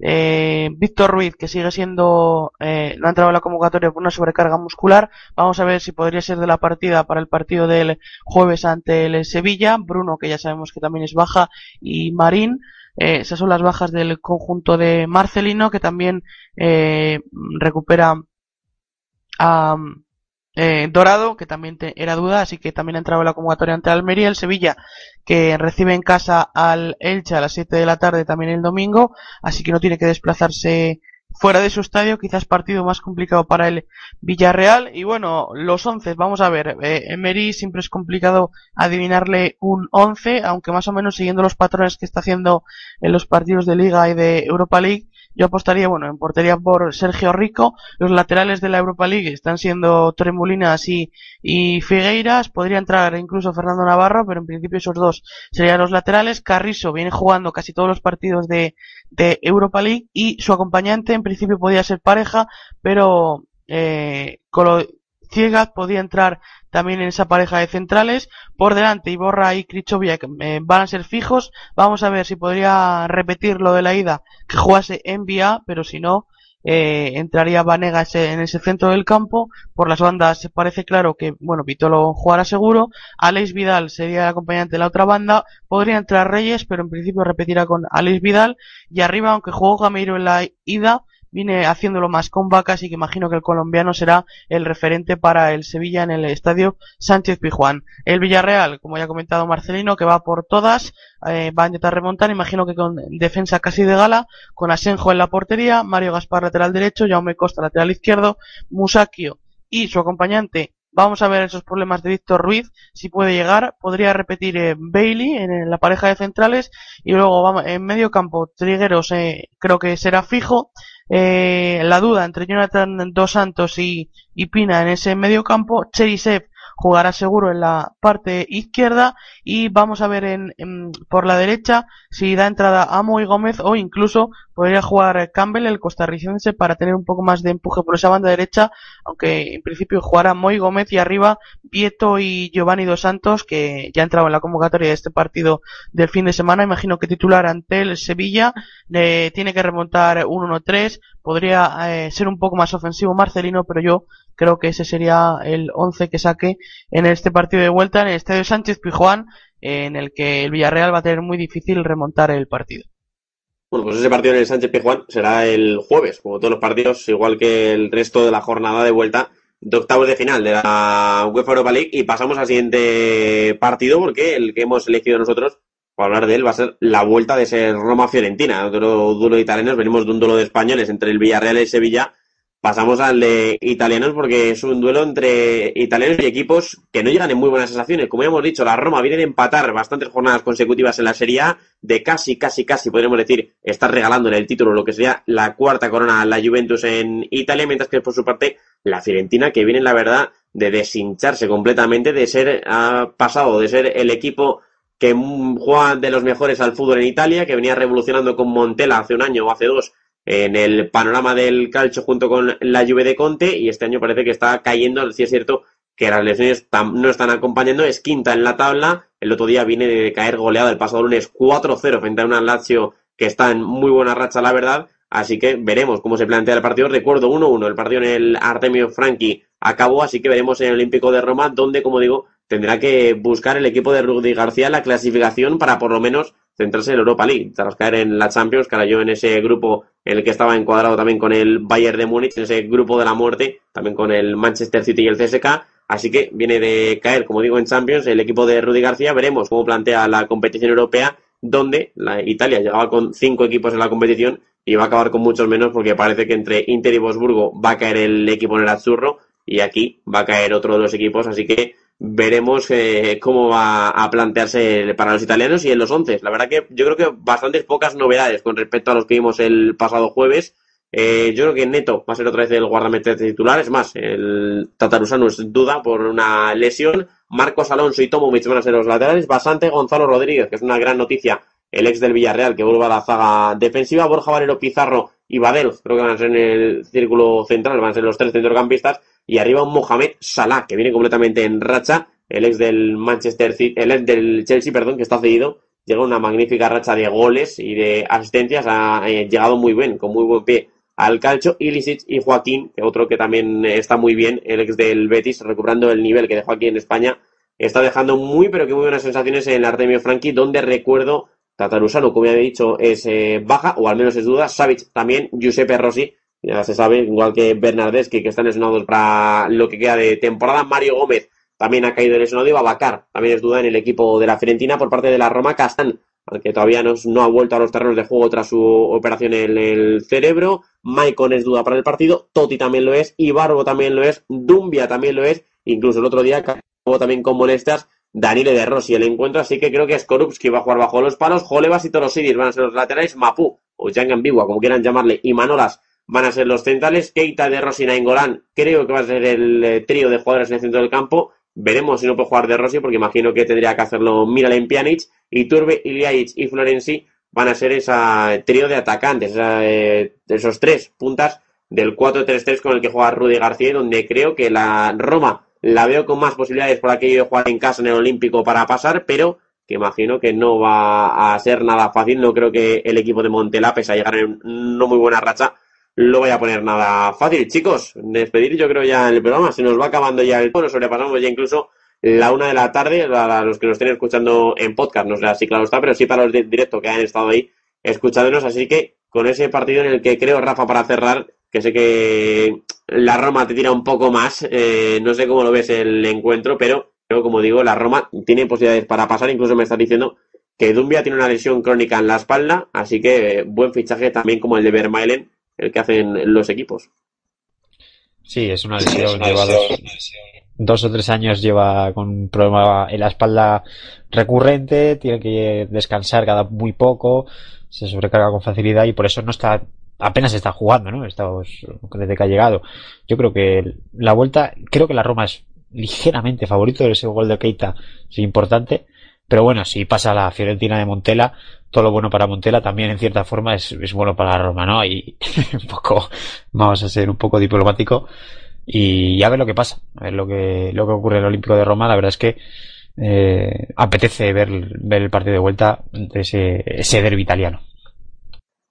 Eh, Víctor Ruiz, que sigue siendo, eh, no ha entrado en la convocatoria por una sobrecarga muscular. Vamos a ver si podría ser de la partida para el partido del jueves ante el Sevilla. Bruno, que ya sabemos que también es baja, y Marín. Eh, esas son las bajas del conjunto de Marcelino, que también eh, recupera eh, Dorado, que también era duda, así que también ha entrado en la convocatoria ante Almería, el Sevilla, que recibe en casa al Elche a las 7 de la tarde también el domingo, así que no tiene que desplazarse fuera de su estadio, quizás partido más complicado para el Villarreal. Y bueno, los 11, vamos a ver, eh, Emery siempre es complicado adivinarle un 11, aunque más o menos siguiendo los patrones que está haciendo en los partidos de Liga y de Europa League, yo apostaría, bueno, en portería por Sergio Rico. Los laterales de la Europa League están siendo Tremolinas y, y Figueiras. Podría entrar incluso Fernando Navarro, pero en principio esos dos serían los laterales. Carrizo viene jugando casi todos los partidos de, de Europa League y su acompañante en principio podía ser pareja, pero eh, Ciegas podía entrar también en esa pareja de centrales. Por delante, Iborra y Krichovia eh, van a ser fijos. Vamos a ver si podría repetir lo de la ida que jugase en vía, pero si no, eh, entraría Vanega en ese centro del campo. Por las bandas parece claro que, bueno, Vitolo jugará seguro. Alex Vidal sería el acompañante de la otra banda. Podría entrar Reyes, pero en principio repetirá con Alex Vidal. Y arriba, aunque jugó Gameiro en la ida, viene haciéndolo más con Vaca, así que imagino que el colombiano será el referente para el Sevilla en el estadio Sánchez Pijuán. El Villarreal, como ya ha comentado Marcelino, que va por todas, eh, va a intentar remontar, imagino que con defensa casi de gala, con Asenjo en la portería, Mario Gaspar lateral derecho, Jaume Costa lateral izquierdo, Musakio y su acompañante Vamos a ver esos problemas de Víctor Ruiz, si puede llegar. Podría repetir eh, Bailey en, la pareja de centrales. Y luego vamos, en medio campo, Trigueros eh, creo que será fijo. Eh, la duda entre Jonathan Dos Santos y, Pina en ese medio campo. Cherisev jugará seguro en la parte izquierda y vamos a ver en, por la derecha si da entrada a Moy Gómez o incluso podría jugar Campbell, el costarricense, para tener un poco más de empuje por esa banda derecha, aunque en principio jugará Moy Gómez y arriba Vieto y Giovanni Dos Santos, que ya ha entrado en la convocatoria de este partido del fin de semana, imagino que titular ante el Sevilla, tiene que remontar 1-1-3, podría eh, ser un poco más ofensivo Marcelino, pero yo creo que ese sería el 11 que saque en este partido de vuelta en el Estadio Sánchez Pijuán, en el que el Villarreal va a tener muy difícil remontar el partido.
Bueno, pues ese partido en el Sánchez Pijuán será el jueves, como todos los partidos, igual que el resto de la jornada de vuelta de octavos de final de la UEFA Europa League. Y pasamos al siguiente partido porque el que hemos elegido nosotros para hablar de él va a ser la vuelta de ese Roma-Fiorentina, otro duelo de italianos, venimos de un duelo de españoles entre el Villarreal y el Sevilla Pasamos al de italianos porque es un duelo entre italianos y equipos que no llegan en muy buenas sensaciones. Como ya hemos dicho, la Roma viene de empatar bastantes jornadas consecutivas en la Serie A, de casi, casi, casi, podríamos decir, estar regalándole el título, lo que sería la cuarta corona a la Juventus en Italia, mientras que por su parte la Fiorentina, que viene, la verdad, de deshincharse completamente, de ser, ha pasado de ser el equipo que juega de los mejores al fútbol en Italia, que venía revolucionando con Montella hace un año o hace dos en el panorama del calcio junto con la Juve de Conte y este año parece que está cayendo, si es cierto que las lesiones no están acompañando, es quinta en la tabla, el otro día viene de caer goleado el pasado lunes 4-0 frente a una Lazio que está en muy buena racha, la verdad, así que veremos cómo se plantea el partido, recuerdo 1-1, el partido en el Artemio Franchi acabó, así que veremos en el Olímpico de Roma, donde, como digo, tendrá que buscar el equipo de Rudy García la clasificación para por lo menos centrarse en Europa League, tras caer en la Champions, yo en ese grupo en el que estaba encuadrado también con el Bayern de Múnich, en ese grupo de la muerte, también con el Manchester City y el CSK, así que viene de caer, como digo, en Champions el equipo de Rudy García, veremos cómo plantea la competición europea, donde la Italia llegaba con cinco equipos en la competición y va a acabar con muchos menos porque parece que entre Inter y Bosburgo va a caer el equipo en el Azzurro y aquí va a caer otro de los equipos, así que veremos eh, cómo va a plantearse para los italianos y en los once. La verdad que yo creo que bastantes pocas novedades con respecto a los que vimos el pasado jueves. Eh, yo creo que Neto va a ser otra vez el guardameta titular. Es más, el Tatarusano es duda por una lesión. Marcos Alonso y Tomovic van a ser los laterales. Basante Gonzalo Rodríguez, que es una gran noticia. El ex del Villarreal que vuelve a la zaga defensiva. Borja Valero Pizarro y Badel, creo que van a ser en el círculo central, van a ser los tres centrocampistas y arriba un Mohamed Salah, que viene completamente en racha, el ex del Manchester City, el ex del Chelsea, perdón, que está cedido, llega una magnífica racha de goles y de asistencias, ha eh, llegado muy bien, con muy buen pie al calcho, Ilicic y Joaquín, que otro que también está muy bien, el ex del Betis, recuperando el nivel que dejó aquí en España, está dejando muy, pero que muy buenas sensaciones en el Artemio Franchi, donde recuerdo Tatarusano, como ya he dicho, es eh, baja, o al menos es duda, Savic también, Giuseppe Rossi, ya se sabe, igual que Bernardeschi, que están lesionados para lo que queda de temporada. Mario Gómez también ha caído lesionado y Babacar también es duda en el equipo de la Fiorentina por parte de la Roma. Castán, aunque todavía no, no, ha vuelto a los terrenos de juego tras su operación en el cerebro. Maicon es duda para el partido. Totti también lo es. Ibarbo también lo es. Dumbia también lo es. Incluso el otro día acabó también con molestias. Daniele de Rossi el encuentro, así que creo que Skorupski va a jugar bajo los palos, Jolevas y Torosidis van a ser los laterales, Mapu o Yang Ambigua, como quieran llamarle, y Manolas van a ser los centrales. Keita de Rossi y Nainggolan creo que va a ser el eh, trío de jugadores en el centro del campo. Veremos si no puede jugar de Rossi, porque imagino que tendría que hacerlo Miralem Pjanic. Y Turbe, Iliaic y Florenzi van a ser ese trío de atacantes, de esos tres puntas del 4-3-3 con el que juega Rudy García, donde creo que la Roma la veo con más posibilidades por aquello de jugar en casa en el Olímpico para pasar, pero que imagino que no va a ser nada fácil. No creo que el equipo de Montela, pese a llegar en no muy buena racha, lo voy a poner nada fácil. Chicos, despedir yo creo ya el programa, se nos va acabando ya el tono, sobrepasamos ya incluso la una de la tarde, a los que nos estén escuchando en podcast, no sé si claro está, pero sí para los de directo que han estado ahí escuchándonos, así que con ese partido en el que creo, Rafa, para cerrar, que sé que la Roma te tira un poco más, eh, no sé cómo lo ves el encuentro, pero creo, como digo, la Roma tiene posibilidades para pasar, incluso me estás diciendo que Dumbia tiene una lesión crónica en la espalda, así que eh, buen fichaje también como el de Vermaelen, el que hacen los equipos.
Sí, es una lesión, lleva dos, dos o tres años lleva con un problema en la espalda recurrente, tiene que descansar cada muy poco, se sobrecarga con facilidad y por eso no está apenas está jugando, ¿no? Estamos, desde que ha llegado. Yo creo que la vuelta, creo que la Roma es ligeramente favorito, ese gol de Keita es importante, pero bueno, si pasa la Fiorentina de Montela, todo lo bueno para Montela también en cierta forma es, es bueno para la Roma, ¿no? Y un poco, vamos a ser un poco diplomático y a ver lo que pasa, a ver lo que, lo que ocurre en el Olímpico de Roma, la verdad es que eh, apetece ver, ver el partido de vuelta de ese, ese derbi italiano.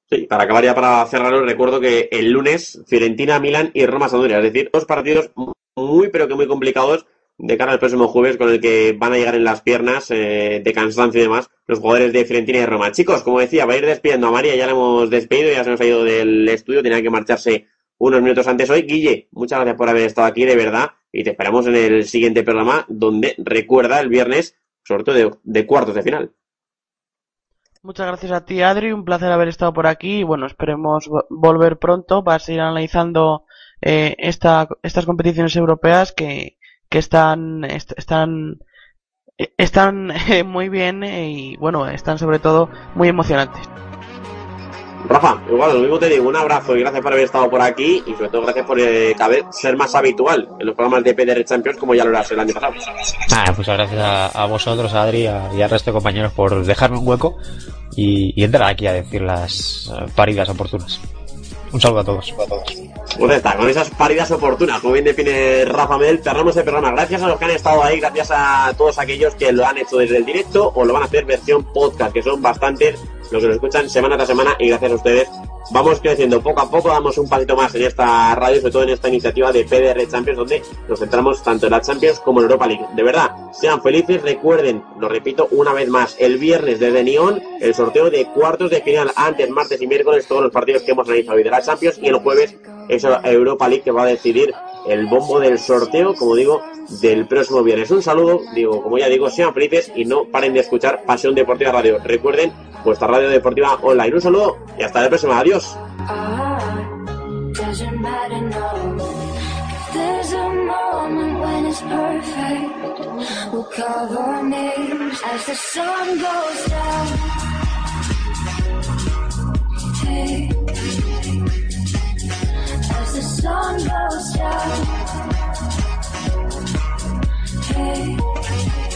Sí, para acabar ya para cerrarlo, recuerdo que el lunes Fiorentina, Milán y Roma Sampdoria, es decir, dos partidos muy pero que muy complicados de cara al próximo jueves con el que van a llegar en las piernas eh, de cansancio y demás los jugadores de Fiorentina y Roma. Chicos, como decía, va a ir despidiendo a María, ya la hemos despedido, ya se nos ha ido del estudio, tenía que marcharse unos minutos antes hoy. Guille, muchas gracias por haber estado aquí, de verdad, y te esperamos en el siguiente programa donde recuerda el viernes sorteo de, de cuartos de final.
Muchas gracias a ti, Adri. Un placer haber estado por aquí. Y bueno, esperemos volver pronto para seguir analizando eh, esta, estas competiciones europeas que, que están, est están, están eh, muy bien eh, y bueno, están sobre todo muy emocionantes.
Rafa, igual, lo mismo te digo, un abrazo y gracias por haber estado por aquí y sobre todo gracias por eh, ser más habitual en los programas de PDR Champions como ya lo eras el año pasado.
Ah, pues gracias a, a vosotros, a Adri a, y al resto de compañeros por dejarme un hueco y, y entrar aquí a decir las uh, paridas oportunas. Un saludo a todos. A todos.
Pues está, con esas paridas oportunas, como bien define Rafa Mel, cerramos el programa. Gracias a los que han estado ahí, gracias a todos aquellos que lo han hecho desde el directo o lo van a hacer versión podcast, que son bastantes los que nos escuchan semana tras semana y gracias a ustedes vamos creciendo poco a poco, damos un pasito más en esta radio, sobre todo en esta iniciativa de PDR Champions, donde nos centramos tanto en la Champions como en Europa League. De verdad, sean felices, recuerden, lo repito una vez más, el viernes desde Neon, el sorteo de cuartos de final, antes, martes y miércoles, todos los partidos que hemos analizado hoy de la Champions, y el jueves, esa Europa League que va a decidir el bombo del sorteo, como digo, del próximo viernes. Un saludo, digo, como ya digo, sean felices y no paren de escuchar Pasión Deportiva Radio. Recuerden vuestra radio deportiva online. Un saludo y hasta la próxima. Adiós. Doesn't matter now. If There's a moment when it's perfect. We'll cover names as the sun goes down. Hey. As the sun goes down. Hey.